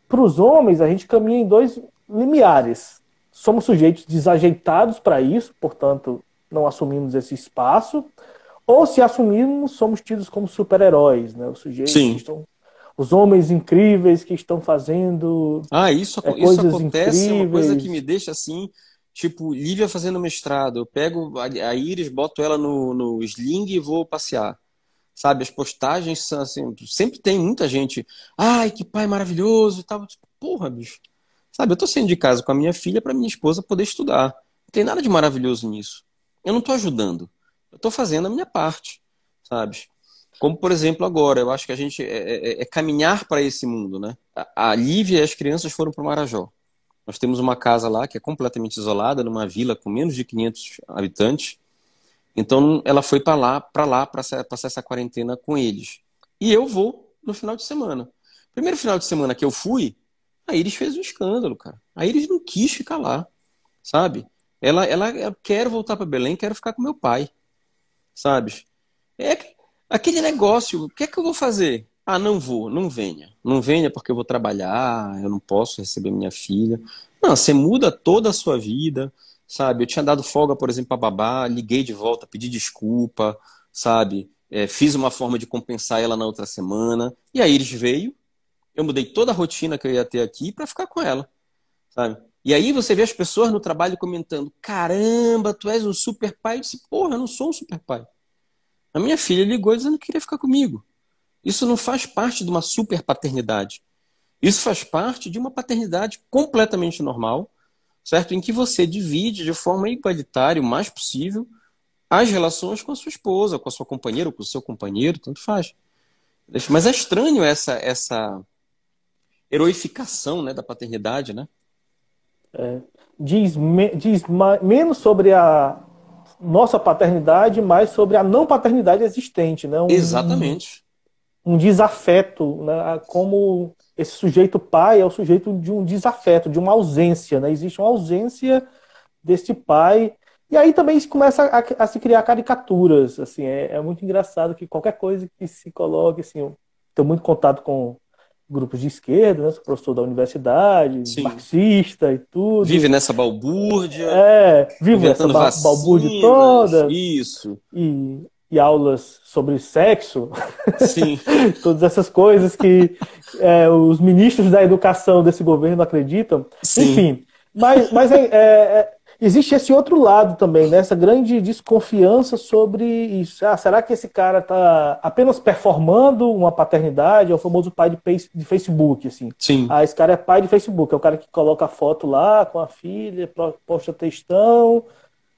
para os homens a gente caminha em dois limiares. Somos sujeitos desajeitados para isso, portanto não assumimos esse espaço. Ou se assumirmos, somos tidos como super-heróis, né? Os sujeitos
Sim.
que estão os homens incríveis que estão fazendo.
Ah, isso, é, isso acontece, incríveis. é uma coisa que me deixa assim. Tipo, Lívia fazendo mestrado, eu pego a Iris, boto ela no, no sling e vou passear. Sabe, as postagens são assim, sempre tem muita gente. Ai, que pai maravilhoso e tal. Tipo, porra, bicho. Sabe, eu tô saindo de casa com a minha filha para minha esposa poder estudar. Não tem nada de maravilhoso nisso. Eu não tô ajudando. Eu tô fazendo a minha parte, sabe? Como, por exemplo, agora, eu acho que a gente é, é, é, é caminhar para esse mundo, né? A, Lívia e as crianças foram para o Marajó. Nós temos uma casa lá que é completamente isolada, numa vila com menos de 500 habitantes. Então ela foi para lá, para lá, para passar essa quarentena com eles. E eu vou no final de semana. Primeiro final de semana que eu fui, a Iris fez um escândalo, cara. A Iris não quis ficar lá, sabe? Ela, ela, ela quer voltar para Belém, quero ficar com meu pai, sabe? É aquele negócio. O que é que eu vou fazer? Ah, não vou, não venha. Não venha porque eu vou trabalhar, eu não posso receber minha filha. Não, você muda toda a sua vida, sabe? Eu tinha dado folga, por exemplo, para babá, liguei de volta, pedi desculpa, sabe? É, fiz uma forma de compensar ela na outra semana. E a Iris veio, eu mudei toda a rotina que eu ia ter aqui para ficar com ela, sabe? E aí você vê as pessoas no trabalho comentando: caramba, tu és um super pai. Eu disse: porra, eu não sou um super pai. A minha filha ligou dizendo que queria ficar comigo. Isso não faz parte de uma super paternidade. Isso faz parte de uma paternidade completamente normal, certo? Em que você divide de forma igualitária, o mais possível, as relações com a sua esposa, com a sua companheira, ou com o seu companheiro, tanto faz. Mas é estranho essa essa heroificação né, da paternidade, né?
É, diz, me, diz menos sobre a nossa paternidade, mais sobre a não paternidade existente, né? Um,
Exatamente.
Um, desafeto, né? Como esse sujeito pai é o sujeito de um desafeto, de uma ausência, né? Existe uma ausência desse pai. E aí também começa a, a se criar caricaturas, assim, é, é, muito engraçado que qualquer coisa que se coloque, assim, eu tenho muito contato com grupos de esquerda, né? Sou professor da universidade, Sim. marxista e tudo.
Vive nessa balbúrdia.
É, vive nessa ba balbúrdia toda.
Isso.
E, e aulas sobre sexo.
Sim.
Todas essas coisas que é, os ministros da educação desse governo acreditam. Sim. Enfim, mas, mas é, é, existe esse outro lado também, né? essa grande desconfiança sobre isso. Ah, será que esse cara está apenas performando uma paternidade? É o famoso pai de, Facebook, assim.
Sim.
Ah, esse cara é pai de Facebook, é o cara que coloca a foto lá com a filha, posta textão,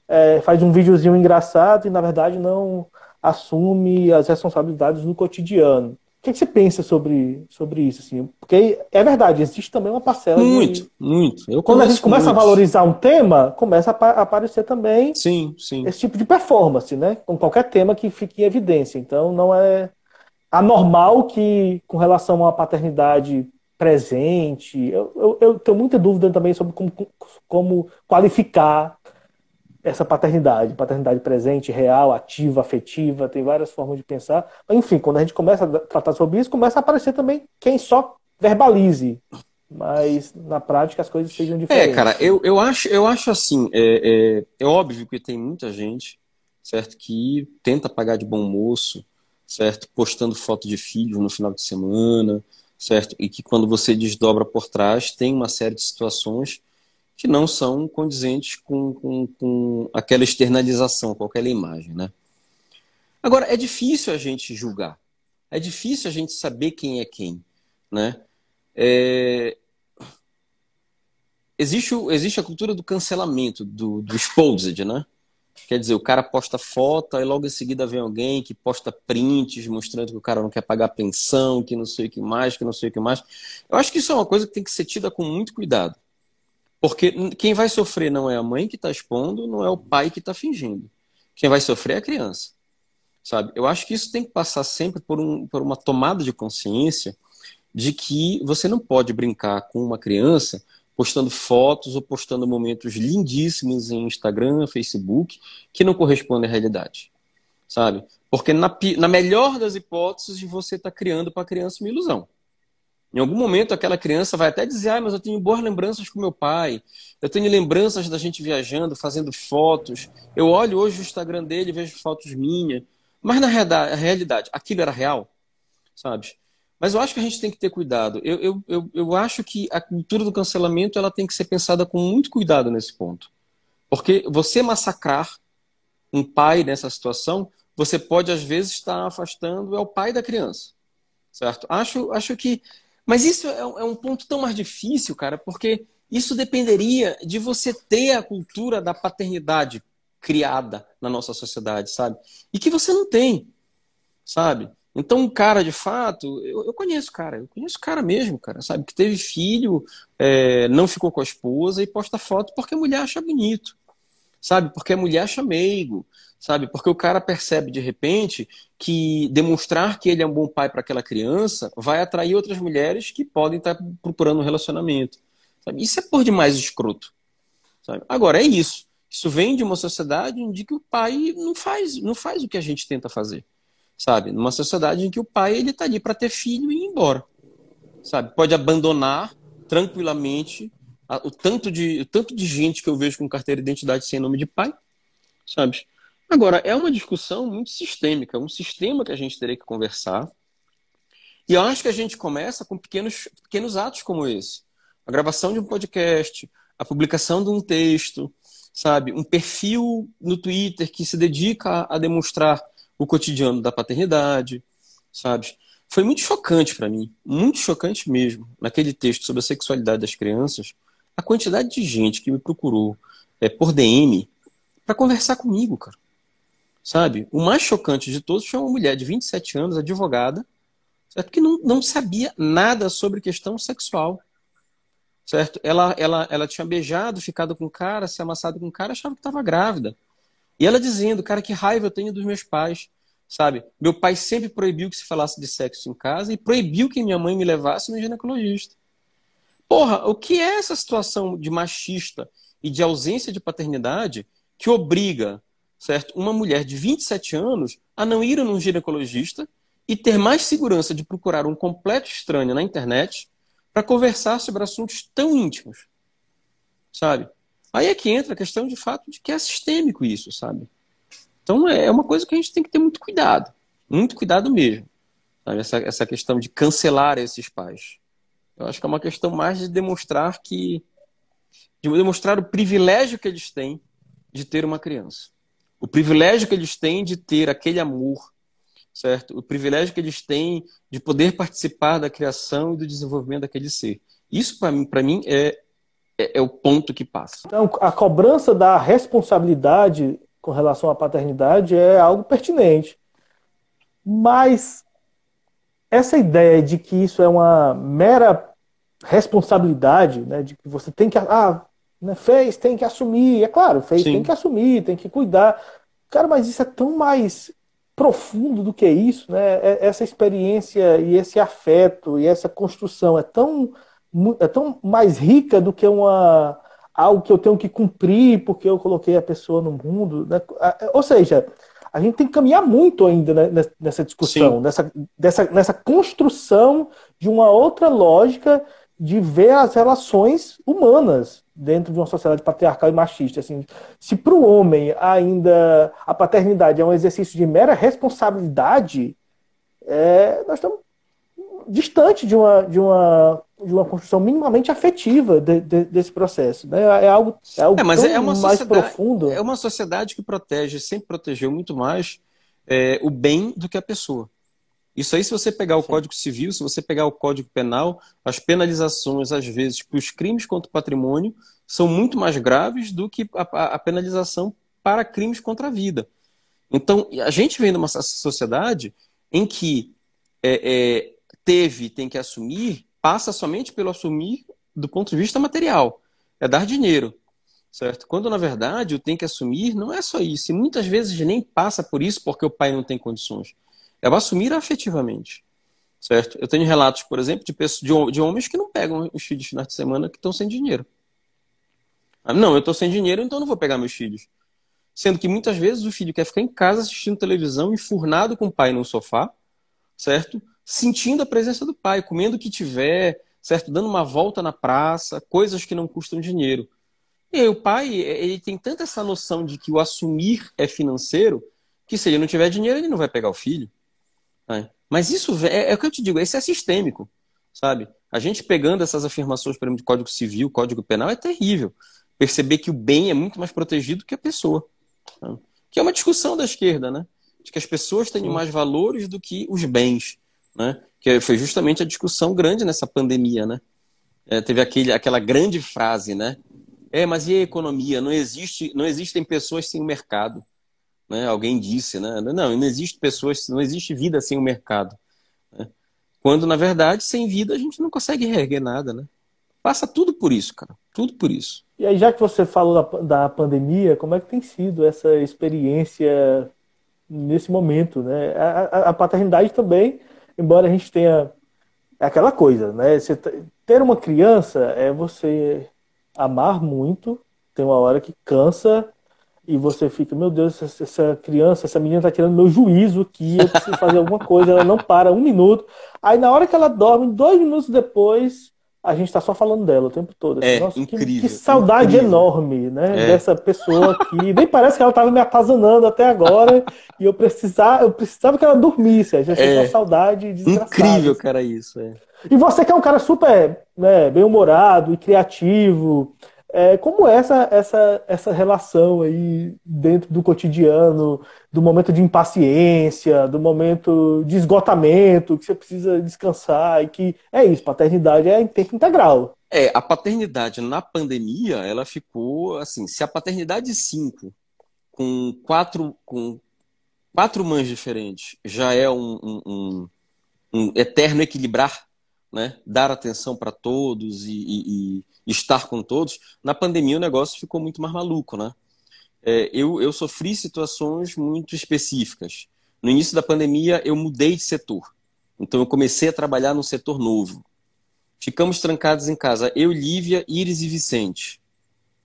é, faz um videozinho engraçado e, na verdade, não assume as responsabilidades no cotidiano. O que, você pensa sobre, sobre isso? Assim? Porque é verdade, existe também uma parcela.
Muito,
de...
muito. Eu
Quando a gente começa muito. a valorizar um tema, começa a aparecer também
sim, sim.
esse tipo de performance, né? Com qualquer tema que fique em evidência. Então não é anormal que, com relação à paternidade presente, eu, eu, eu tenho muita dúvida também sobre como, como qualificar essa paternidade, paternidade presente, real, ativa, afetiva, tem várias formas de pensar. Enfim, quando a gente começa a tratar sobre isso, começa a aparecer também quem só verbalize, mas na prática as coisas sejam diferentes.
É, cara, eu, eu, acho, eu acho assim, é, é, é óbvio que tem muita gente, certo, que tenta pagar de bom moço, certo, postando foto de filhos no final de semana, certo, e que quando você desdobra por trás tem uma série de situações que não são condizentes com, com, com aquela externalização, com aquela imagem, né? Agora, é difícil a gente julgar. É difícil a gente saber quem é quem, né? É... Existe, existe a cultura do cancelamento, do, do exposed, né? Quer dizer, o cara posta foto, e logo em seguida vem alguém que posta prints mostrando que o cara não quer pagar pensão, que não sei o que mais, que não sei o que mais. Eu acho que isso é uma coisa que tem que ser tida com muito cuidado. Porque quem vai sofrer não é a mãe que está expondo, não é o pai que está fingindo. Quem vai sofrer é a criança. Sabe? Eu acho que isso tem que passar sempre por, um, por uma tomada de consciência de que você não pode brincar com uma criança postando fotos ou postando momentos lindíssimos em Instagram, Facebook, que não correspondem à realidade. Sabe? Porque na, na melhor das hipóteses, você está criando para a criança uma ilusão. Em algum momento aquela criança vai até dizer, ah, mas eu tenho boas lembranças com meu pai, eu tenho lembranças da gente viajando, fazendo fotos. Eu olho hoje o Instagram dele e vejo fotos minhas. Mas na realidade, aquilo era real, sabe? Mas eu acho que a gente tem que ter cuidado. Eu, eu, eu, eu acho que a cultura do cancelamento ela tem que ser pensada com muito cuidado nesse ponto. Porque você massacrar um pai nessa situação, você pode às vezes estar afastando é o pai da criança. Certo? Acho, acho que mas isso é, é um ponto tão mais difícil, cara, porque isso dependeria de você ter a cultura da paternidade criada na nossa sociedade, sabe? E que você não tem, sabe? Então, um cara, de fato, eu, eu conheço cara, eu conheço cara mesmo, cara, sabe? Que teve filho, é, não ficou com a esposa e posta foto porque a mulher acha bonito, sabe? Porque a mulher acha meigo, sabe? Porque o cara percebe de repente que demonstrar que ele é um bom pai para aquela criança vai atrair outras mulheres que podem estar procurando um relacionamento. Sabe? Isso é por demais escroto. Sabe? Agora é isso. Isso vem de uma sociedade em que o pai não faz, não faz o que a gente tenta fazer. Sabe? Numa sociedade em que o pai ele tá ali para ter filho e ir embora. Sabe? Pode abandonar tranquilamente o tanto de o tanto de gente que eu vejo com carteira de identidade sem nome de pai, sabe? Agora, é uma discussão muito sistêmica, um sistema que a gente teria que conversar. E eu acho que a gente começa com pequenos, pequenos atos como esse. A gravação de um podcast, a publicação de um texto, sabe? Um perfil no Twitter que se dedica a demonstrar o cotidiano da paternidade, sabe? Foi muito chocante para mim, muito chocante mesmo, naquele texto sobre a sexualidade das crianças, a quantidade de gente que me procurou é, por DM para conversar comigo, cara. Sabe? O mais chocante de todos foi uma mulher de 27 anos, advogada, certo? que não, não sabia nada sobre questão sexual. Certo? Ela, ela, ela tinha beijado, ficado com o cara, se amassado com o cara, achava que estava grávida. E ela dizendo, cara, que raiva eu tenho dos meus pais. Sabe? Meu pai sempre proibiu que se falasse de sexo em casa e proibiu que minha mãe me levasse no ginecologista. Porra, o que é essa situação de machista e de ausência de paternidade que obriga certo? Uma mulher de 27 anos a não ir num ginecologista e ter mais segurança de procurar um completo estranho na internet para conversar sobre assuntos tão íntimos, sabe? Aí é que entra a questão de fato de que é sistêmico isso, sabe? Então é, é uma coisa que a gente tem que ter muito cuidado, muito cuidado mesmo. Sabe? Essa, essa questão de cancelar esses pais. Eu acho que é uma questão mais de demonstrar que. de demonstrar o privilégio que eles têm de ter uma criança o privilégio que eles têm de ter aquele amor, certo? O privilégio que eles têm de poder participar da criação e do desenvolvimento daquele ser. Isso, para mim, para mim é, é, é, o ponto que passa.
Então, a cobrança da responsabilidade com relação à paternidade é algo pertinente. Mas essa ideia de que isso é uma mera responsabilidade, né, de que você tem que ah, né? Fez, tem que assumir. É claro, fez, Sim. tem que assumir, tem que cuidar. Cara, mas isso é tão mais profundo do que isso, né? É, essa experiência e esse afeto e essa construção é tão, é tão mais rica do que uma algo que eu tenho que cumprir porque eu coloquei a pessoa no mundo. Né? Ou seja, a gente tem que caminhar muito ainda né, nessa discussão, nessa, dessa, nessa construção de uma outra lógica de ver as relações humanas dentro de uma sociedade patriarcal e machista. Assim, se para o homem ainda a paternidade é um exercício de mera responsabilidade, é, nós estamos distante de uma, de uma, de uma construção minimamente afetiva de, de, desse processo. Né? É algo, é algo
é, mas é uma
mais profundo.
É uma sociedade que protege, sempre protegeu muito mais é, o bem do que a pessoa. Isso aí, se você pegar o Sim. Código Civil, se você pegar o Código Penal, as penalizações, às vezes, para os crimes contra o patrimônio são muito mais graves do que a, a penalização para crimes contra a vida. Então, a gente vem de uma sociedade em que é, é, teve, tem que assumir, passa somente pelo assumir do ponto de vista material. É dar dinheiro, certo? Quando, na verdade, o tem que assumir não é só isso. E muitas vezes nem passa por isso porque o pai não tem condições é o assumir afetivamente. Certo? Eu tenho relatos, por exemplo, de, pessoas, de, de homens que não pegam os filhos final de semana que estão sem dinheiro. Ah, não, eu estou sem dinheiro, então não vou pegar meus filhos. Sendo que muitas vezes o filho quer ficar em casa assistindo televisão, enfurnado com o pai no sofá, certo? Sentindo a presença do pai, comendo o que tiver, certo? Dando uma volta na praça, coisas que não custam dinheiro. E aí, o pai, ele tem tanta essa noção de que o assumir é financeiro, que se ele não tiver dinheiro, ele não vai pegar o filho. Né? Mas isso é, é, o que eu te digo, isso é sistêmico, sabe? A gente pegando essas afirmações, por exemplo, de Código Civil, Código Penal, é terrível. Perceber que o bem é muito mais protegido que a pessoa. Né? Que é uma discussão da esquerda, né? De que as pessoas têm mais valores do que os bens, né? Que foi justamente a discussão grande nessa pandemia, né? É, teve aquele, aquela grande frase, né? É, mas e a economia? Não existe, não existem pessoas sem o mercado. Né? Alguém disse, né? Não, não existe pessoas, não existe vida sem o mercado. Né? Quando, na verdade, sem vida a gente não consegue reerguer nada, né? Passa tudo por isso, cara. Tudo por isso.
E aí, já que você falou da, da pandemia, como é que tem sido essa experiência nesse momento, né? A, a, a paternidade também, embora a gente tenha aquela coisa, né? Você ter uma criança é você amar muito, tem uma hora que cansa e você fica, meu Deus, essa criança, essa menina tá tirando meu juízo aqui, eu preciso fazer alguma coisa, ela não para um minuto. Aí na hora que ela dorme, dois minutos depois, a gente tá só falando dela o tempo todo.
Assim, é, Nossa, incrível,
que, que saudade
incrível.
enorme, né? É. Dessa pessoa que nem parece que ela tava me atazanando até agora e eu precisava, eu precisava que ela dormisse. A gente é. uma saudade
desgraçada. Incrível, cara, isso. É.
E você que é um cara super né, bem-humorado e criativo, é, como é essa, essa, essa relação aí dentro do cotidiano, do momento de impaciência, do momento de esgotamento, que você precisa descansar e que é isso, paternidade é em tempo integral.
É, a paternidade na pandemia, ela ficou assim, se a paternidade 5 com quatro, com quatro mães diferentes já é um, um, um, um eterno equilibrar, né? dar atenção para todos e, e, e estar com todos, na pandemia o negócio ficou muito mais maluco, né? É, eu, eu sofri situações muito específicas. No início da pandemia, eu mudei de setor. Então, eu comecei a trabalhar num setor novo. Ficamos trancados em casa, eu, Lívia, Iris e Vicente.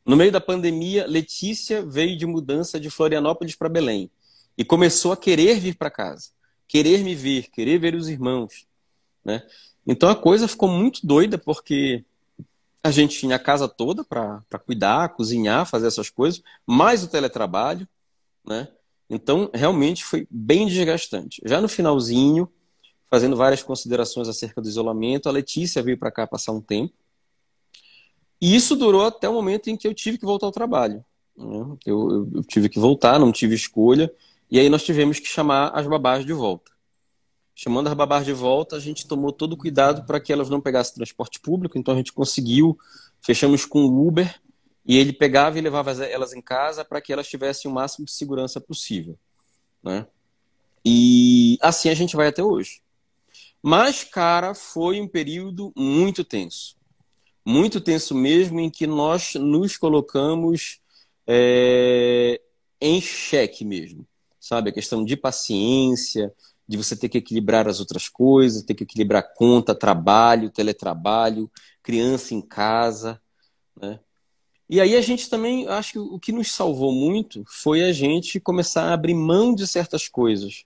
No meio da pandemia, Letícia veio de mudança de Florianópolis para Belém e começou a querer vir para casa, querer me ver, querer ver os irmãos. Né? Então a coisa ficou muito doida porque a gente tinha a casa toda para cuidar, cozinhar, fazer essas coisas, mais o teletrabalho, né? Então, realmente foi bem desgastante. Já no finalzinho, fazendo várias considerações acerca do isolamento, a Letícia veio para cá passar um tempo. E isso durou até o momento em que eu tive que voltar ao trabalho. Né? Eu, eu, eu tive que voltar, não tive escolha. E aí nós tivemos que chamar as babás de volta. Chamando as babás de volta, a gente tomou todo o cuidado para que elas não pegassem transporte público, então a gente conseguiu, fechamos com o Uber, e ele pegava e levava elas em casa para que elas tivessem o máximo de segurança possível. Né? E assim a gente vai até hoje. Mas, cara, foi um período muito tenso. Muito tenso mesmo, em que nós nos colocamos é, em xeque mesmo. Sabe? A questão de paciência, de você ter que equilibrar as outras coisas, ter que equilibrar conta, trabalho, teletrabalho, criança em casa, né? E aí a gente também, acho que o que nos salvou muito foi a gente começar a abrir mão de certas coisas,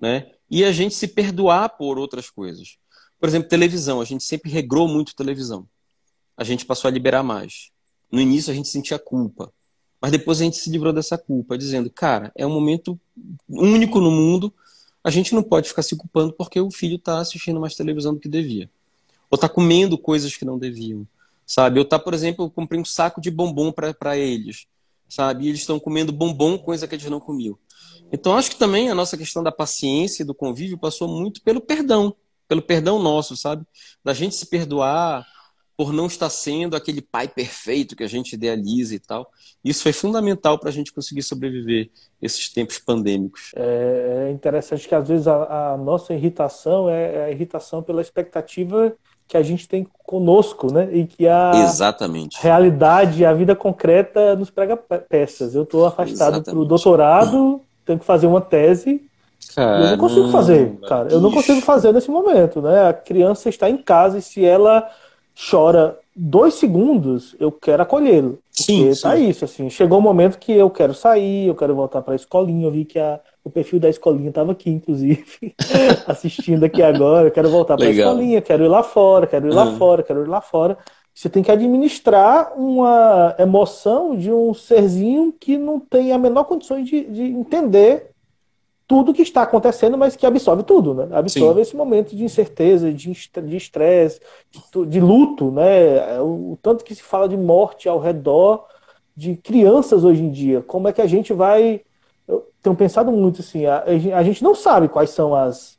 né? E a gente se perdoar por outras coisas. Por exemplo, televisão, a gente sempre regrou muito televisão. A gente passou a liberar mais. No início a gente sentia culpa, mas depois a gente se livrou dessa culpa, dizendo, cara, é um momento único no mundo a gente não pode ficar se culpando porque o filho está assistindo mais televisão do que devia. Ou está comendo coisas que não deviam. Sabe? Eu tá, por exemplo, eu comprei um saco de bombom para eles. Sabe? E eles estão comendo bombom, coisa que eles não comiam. Então, acho que também a nossa questão da paciência e do convívio passou muito pelo perdão. Pelo perdão nosso, sabe? Da gente se perdoar, por não estar sendo aquele pai perfeito que a gente idealiza e tal. Isso foi fundamental para a gente conseguir sobreviver esses tempos pandêmicos.
É, é interessante que às vezes a, a nossa irritação é, é a irritação pela expectativa que a gente tem conosco, né? E que a
Exatamente.
realidade, a vida concreta nos prega peças. Eu estou afastado para o doutorado, tenho que fazer uma tese. Caramba, eu não consigo fazer, cara. Eu não consigo fazer nesse momento, né? A criança está em casa e se ela chora dois segundos, eu quero acolhê-lo. Sim, sim. tá isso, assim. Chegou o um momento que eu quero sair, eu quero voltar para a escolinha. Eu vi que a, o perfil da escolinha estava aqui, inclusive, assistindo aqui agora. Eu quero voltar para a escolinha, quero ir lá fora, quero ir lá uhum. fora, quero ir lá fora. Você tem que administrar uma emoção de um serzinho que não tem a menor condição de, de entender tudo que está acontecendo, mas que absorve tudo, né? Absorve Sim. esse momento de incerteza, de estresse, de, de, luto, né? O, o, tanto que se fala de morte ao redor de crianças hoje em dia. Como é que a gente vai. Eu tenho pensado muito assim, a, a gente não sabe quais são as,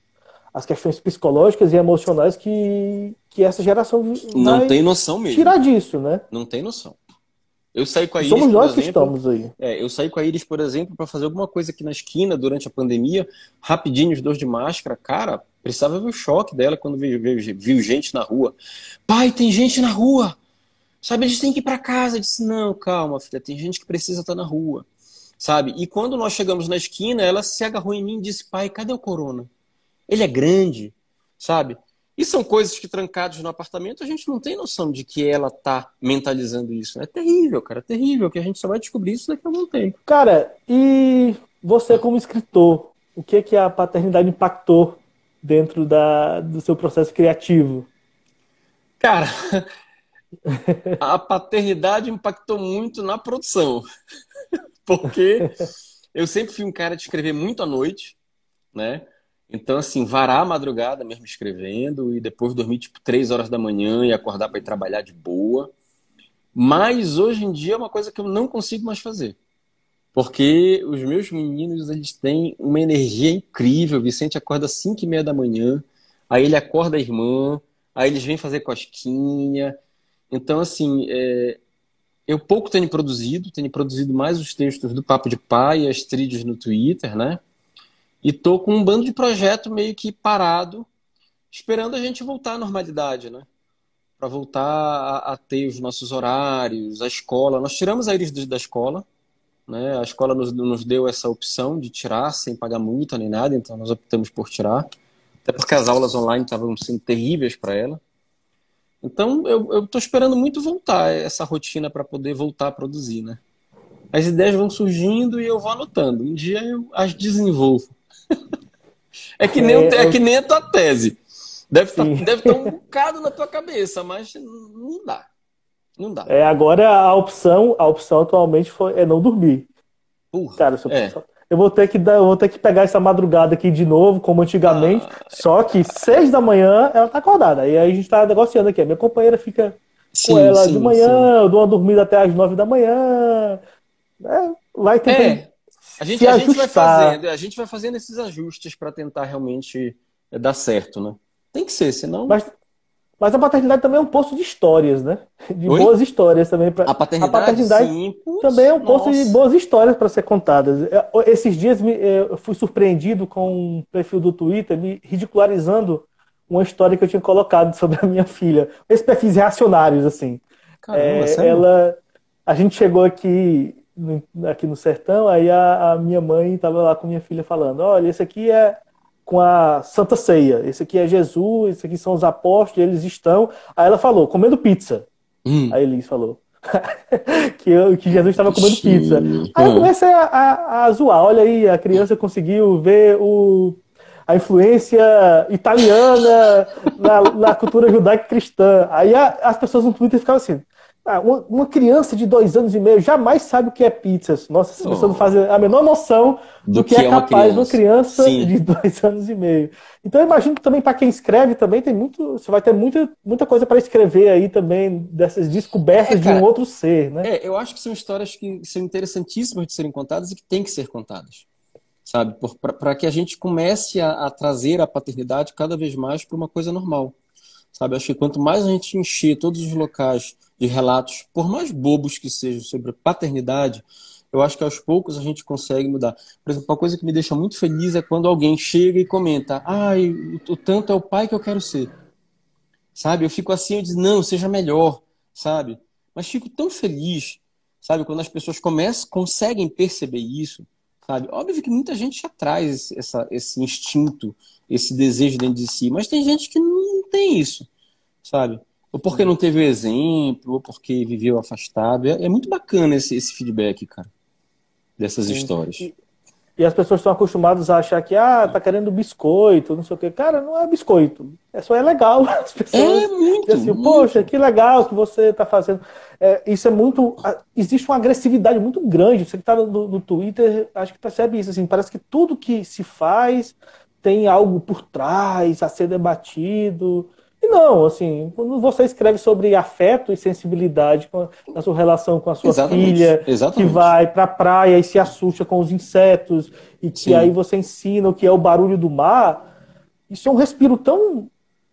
as questões psicológicas e emocionais que, que essa geração
não tem noção mesmo.
Tirar disso, né?
Não tem noção. Eu saí com a
Iris, Somos nós exemplo, que estamos aí.
É, eu saí com a Iris, por exemplo, para fazer alguma coisa aqui na esquina durante a pandemia, rapidinho, os dois de máscara. Cara, precisava ver o choque dela quando viu, viu, viu gente na rua. Pai, tem gente na rua! Sabe, a gente tem que ir para casa. Eu disse, não, calma, filha, tem gente que precisa estar na rua. Sabe? E quando nós chegamos na esquina, ela se agarrou em mim e disse, pai, cadê o corona? Ele é grande, sabe? E são coisas que, trancados no apartamento, a gente não tem noção de que ela tá mentalizando isso. É terrível, cara, é terrível, que a gente só vai descobrir isso daqui a algum tempo.
Cara, e você como escritor, o que é que a paternidade impactou dentro da, do seu processo criativo?
Cara, a paternidade impactou muito na produção. Porque eu sempre fui um cara de escrever muito à noite, né? Então, assim, varar a madrugada mesmo escrevendo e depois dormir tipo três horas da manhã e acordar para ir trabalhar de boa. Mas hoje em dia é uma coisa que eu não consigo mais fazer. Porque os meus meninos, eles têm uma energia incrível. O Vicente acorda às 5 e meia da manhã, aí ele acorda a irmã, aí eles vêm fazer cosquinha. Então, assim, é... eu pouco tenho produzido, tenho produzido mais os textos do Papo de Pai e as trilhas no Twitter, né? E tô com um bando de projeto meio que parado, esperando a gente voltar à normalidade, né? Para voltar a, a, ter os nossos horários, a escola. Nós tiramos a Iris da escola, né? A escola nos, nos deu essa opção de tirar sem pagar multa nem nada, então nós optamos por tirar. Até porque as aulas online estavam sendo terríveis para ela. Então eu estou esperando muito voltar essa rotina para poder voltar a produzir, né? As ideias vão surgindo e eu vou anotando. Um dia eu as desenvolvo. é, que nem, é, é que nem a tua tese. Deve tá, estar tá um bocado na tua cabeça, mas não dá. Não dá.
É, agora a opção, a opção atualmente foi, é não dormir.
Porra,
Cara, eu, é. eu vou ter que dar, vou ter que pegar essa madrugada aqui de novo, como antigamente. Ah, só que seis da manhã ela tá acordada. E aí a gente tá negociando aqui. A minha companheira fica sim, com ela sim, de manhã, sim. eu dou uma dormida até as nove da manhã. É, vai ter
é. A gente, a gente vai fazendo, a gente vai fazendo esses ajustes para tentar realmente dar certo, né? Tem que ser, senão.
Mas, mas a paternidade também é um poço de histórias, né? De Oi? boas histórias também. Pra...
A paternidade, a paternidade sim,
também é um poço de boas histórias para ser contadas. É, esses dias eu fui surpreendido com um perfil do Twitter me ridicularizando uma história que eu tinha colocado sobre a minha filha. Esses perfis reacionários, assim.
Caramba,
é, ela, a gente chegou aqui, aqui no sertão, aí a, a minha mãe estava lá com minha filha falando: olha, esse aqui é com a Santa Ceia. Esse aqui é Jesus, esse aqui são os apóstolos, eles estão. Aí ela falou, comendo pizza. Hum. Aí Elis falou. que, eu, que Jesus estava comendo pizza. Aí eu hum. comecei a, a, a, zoar. Olha aí, a criança conseguiu ver o, a influência italiana na, na cultura judaica cristã. Aí a, as pessoas no Twitter ficavam assim: ah, uma, uma, criança de dois anos e meio jamais sabe o que é pizza. Nossa, essa pessoa não faz a menor noção do, do que, que, é, capaz uma criança, uma criança de dois anos e meio. Então eu imagino que também para quem escreve também tem muito, você vai ter muita, muita coisa para escrever aí também dessas descobertas é, cara, de um outro ser, né?
É, eu acho que são histórias que são interessantíssimas de serem contadas e que têm que ser contadas, sabe? Para que a gente comece a, a trazer a paternidade cada vez mais para uma coisa normal, sabe? Acho que quanto mais a gente encher todos os locais de relatos, por mais bobos que sejam, sobre paternidade, eu acho que aos poucos a gente consegue mudar. Por exemplo, uma coisa que me deixa muito feliz é quando alguém chega e comenta: ai, o tanto é o pai que eu quero ser. Sabe? Eu fico assim, eu digo: não, seja melhor, sabe? Mas fico tão feliz, sabe? Quando as pessoas começam, conseguem perceber isso, sabe? Óbvio que muita gente já traz essa, esse instinto, esse desejo dentro de si, mas tem gente que não tem isso, sabe? Ou porque não teve o exemplo, ou porque viveu afastado. É, é muito bacana esse, esse feedback, cara, dessas Sim. histórias.
E, e, as pessoas estão acostumadas a achar que, ah, tá querendo biscoito, não sei o quê. Cara, não é biscoito. É só é legal. As pessoas
é muito,
assim, muito. poxa, que legal que você tá fazendo. É, isso é muito. Existe uma agressividade muito grande. Você que tá no, no Twitter, acho que percebe isso. Assim, parece que tudo que se faz tem algo por trás a ser debatido. E não, assim, quando você escreve sobre afeto e sensibilidade na sua relação com a sua exatamente, filha,
exatamente.
que vai para a praia e se assusta com os insetos, e que Sim. aí você ensina o que é o barulho do mar, isso é um respiro tão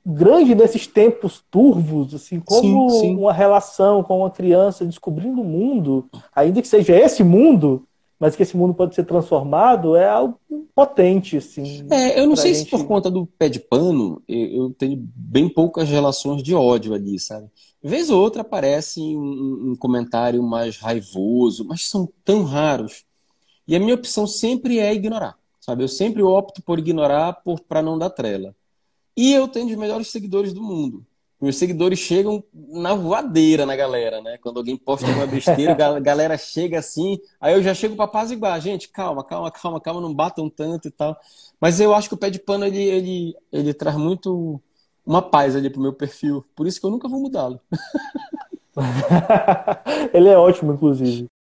grande nesses tempos turvos, assim, como sim, sim. uma relação com uma criança descobrindo o mundo, ainda que seja esse mundo, mas que esse mundo pode ser transformado, é algo potente, assim.
É, eu não sei gente... se por conta do pé de pano, eu tenho bem poucas relações de ódio ali, sabe? Vez ou outra aparece um, um comentário mais raivoso, mas são tão raros. E a minha opção sempre é ignorar, sabe? Eu sempre opto por ignorar para não dar trela. E eu tenho os melhores seguidores do mundo. Meus seguidores chegam na voadeira na galera, né? Quando alguém posta uma besteira, a galera chega assim, aí eu já chego para apaziguar. Gente, calma, calma, calma, calma, não batam tanto e tal. Mas eu acho que o pé de pano, ele, ele, ele traz muito uma paz ali pro meu perfil. Por isso que eu nunca vou mudá-lo.
ele é ótimo, inclusive.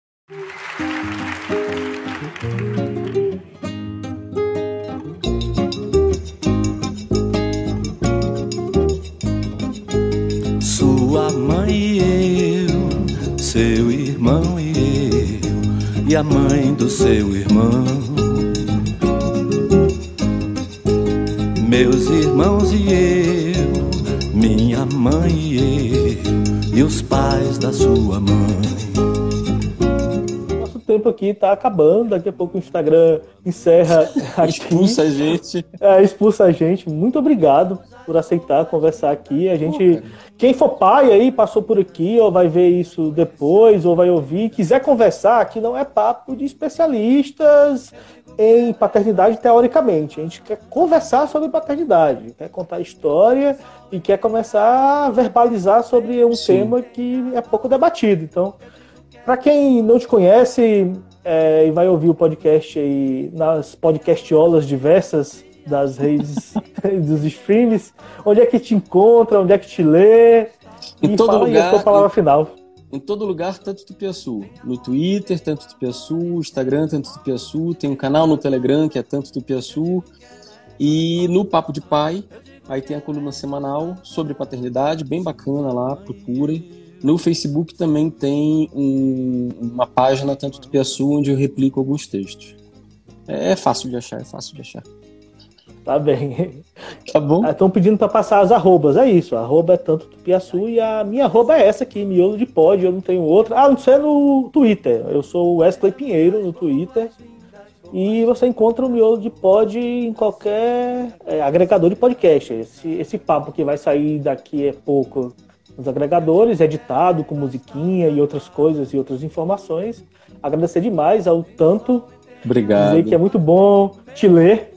A mãe do seu irmão. Meus irmãos e eu, minha mãe e eu, e os pais da sua mãe
tempo aqui tá acabando, daqui a pouco o Instagram encerra
aqui. Expulsa a gente.
É, expulsa a gente. Muito obrigado por aceitar conversar aqui. A gente, quem for pai aí, passou por aqui, ou vai ver isso depois, ou vai ouvir, quiser conversar, aqui não é papo de especialistas em paternidade teoricamente. A gente quer conversar sobre paternidade, quer contar história e quer começar a verbalizar sobre um Sim. tema que é pouco debatido. Então, para quem não te conhece é, e vai ouvir o podcast aí nas podcastiolas diversas das redes dos streams, onde é que te encontra, onde é que te lê?
Em todo
fala
lugar.
Aí a palavra final.
Em todo lugar, tanto Tupiaçu. No Twitter, tanto Tupiaçu, Instagram, tanto Tupiaçu, tem um canal no Telegram que é tanto Tupiaçu. E no Papo de Pai, aí tem a coluna semanal sobre paternidade, bem bacana lá, procurem. No Facebook também tem um, uma página, tanto do Piaçu, onde eu replico alguns textos. É, é, fácil de achar, é fácil de achar.
Tá bem.
Tá bom?
Estão pedindo para passar as arrobas, é isso. A arroba é tanto do Piaçu e a minha arroba é essa aqui, miolo de pod, eu não tenho outra. Ah, não sei no Twitter. Eu sou o Wesley Pinheiro no Twitter. E você encontra o miolo de pod em qualquer é, agregador de podcast. Esse, esse papo que vai sair daqui é pouco nos agregadores, editado com musiquinha e outras coisas e outras informações. Agradecer demais ao tanto.
Obrigado.
Dizer que é muito bom te ler,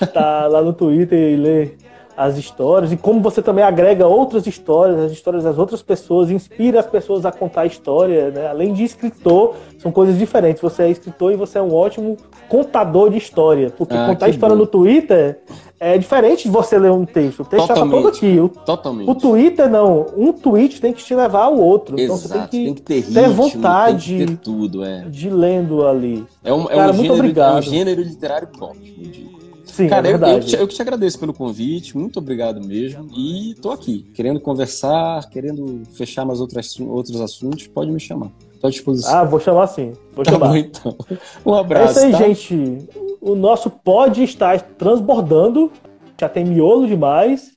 estar lá no Twitter e ler as histórias e como você também agrega outras histórias, as histórias das outras pessoas, inspira as pessoas a contar a história, né? Além de escritor, são coisas diferentes. Você é escritor e você é um ótimo contador de história, porque ah, contar história bom. no Twitter é diferente de você ler um texto. O texto está todo aqui. O,
Totalmente.
O Twitter não. Um tweet tem que te levar ao outro. Exato. Então você tem que, tem que ter, ritmo, ter vontade
tem que ter tudo, é.
de lendo ali.
É um, é Cara, um muito gênero, obrigado. É um gênero literário digo.
Sim,
Cara,
é
eu, eu, te, eu que te agradeço pelo convite, muito obrigado mesmo. E tô aqui, querendo conversar, querendo fechar mais outros, outros assuntos, pode me chamar. Tô à disposição.
Ah, vou chamar sim. Vou
tá
chamar.
Bom, então. Um abraço.
É isso aí,
tá?
gente. O nosso pod está transbordando, já tem miolo demais.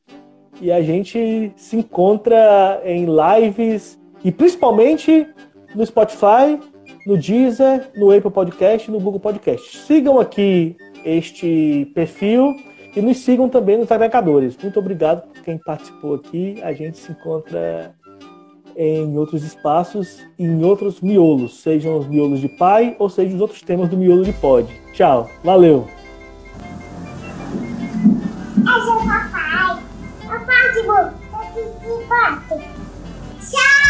E a gente se encontra em lives e principalmente no Spotify, no Deezer, no Apple Podcast e no Google Podcast. Sigam aqui este perfil e nos sigam também nos agregadores. Muito obrigado por quem participou aqui. A gente se encontra em outros espaços e em outros miolos, sejam os miolos de pai ou sejam os outros temas do miolo de pod. Tchau, valeu!
É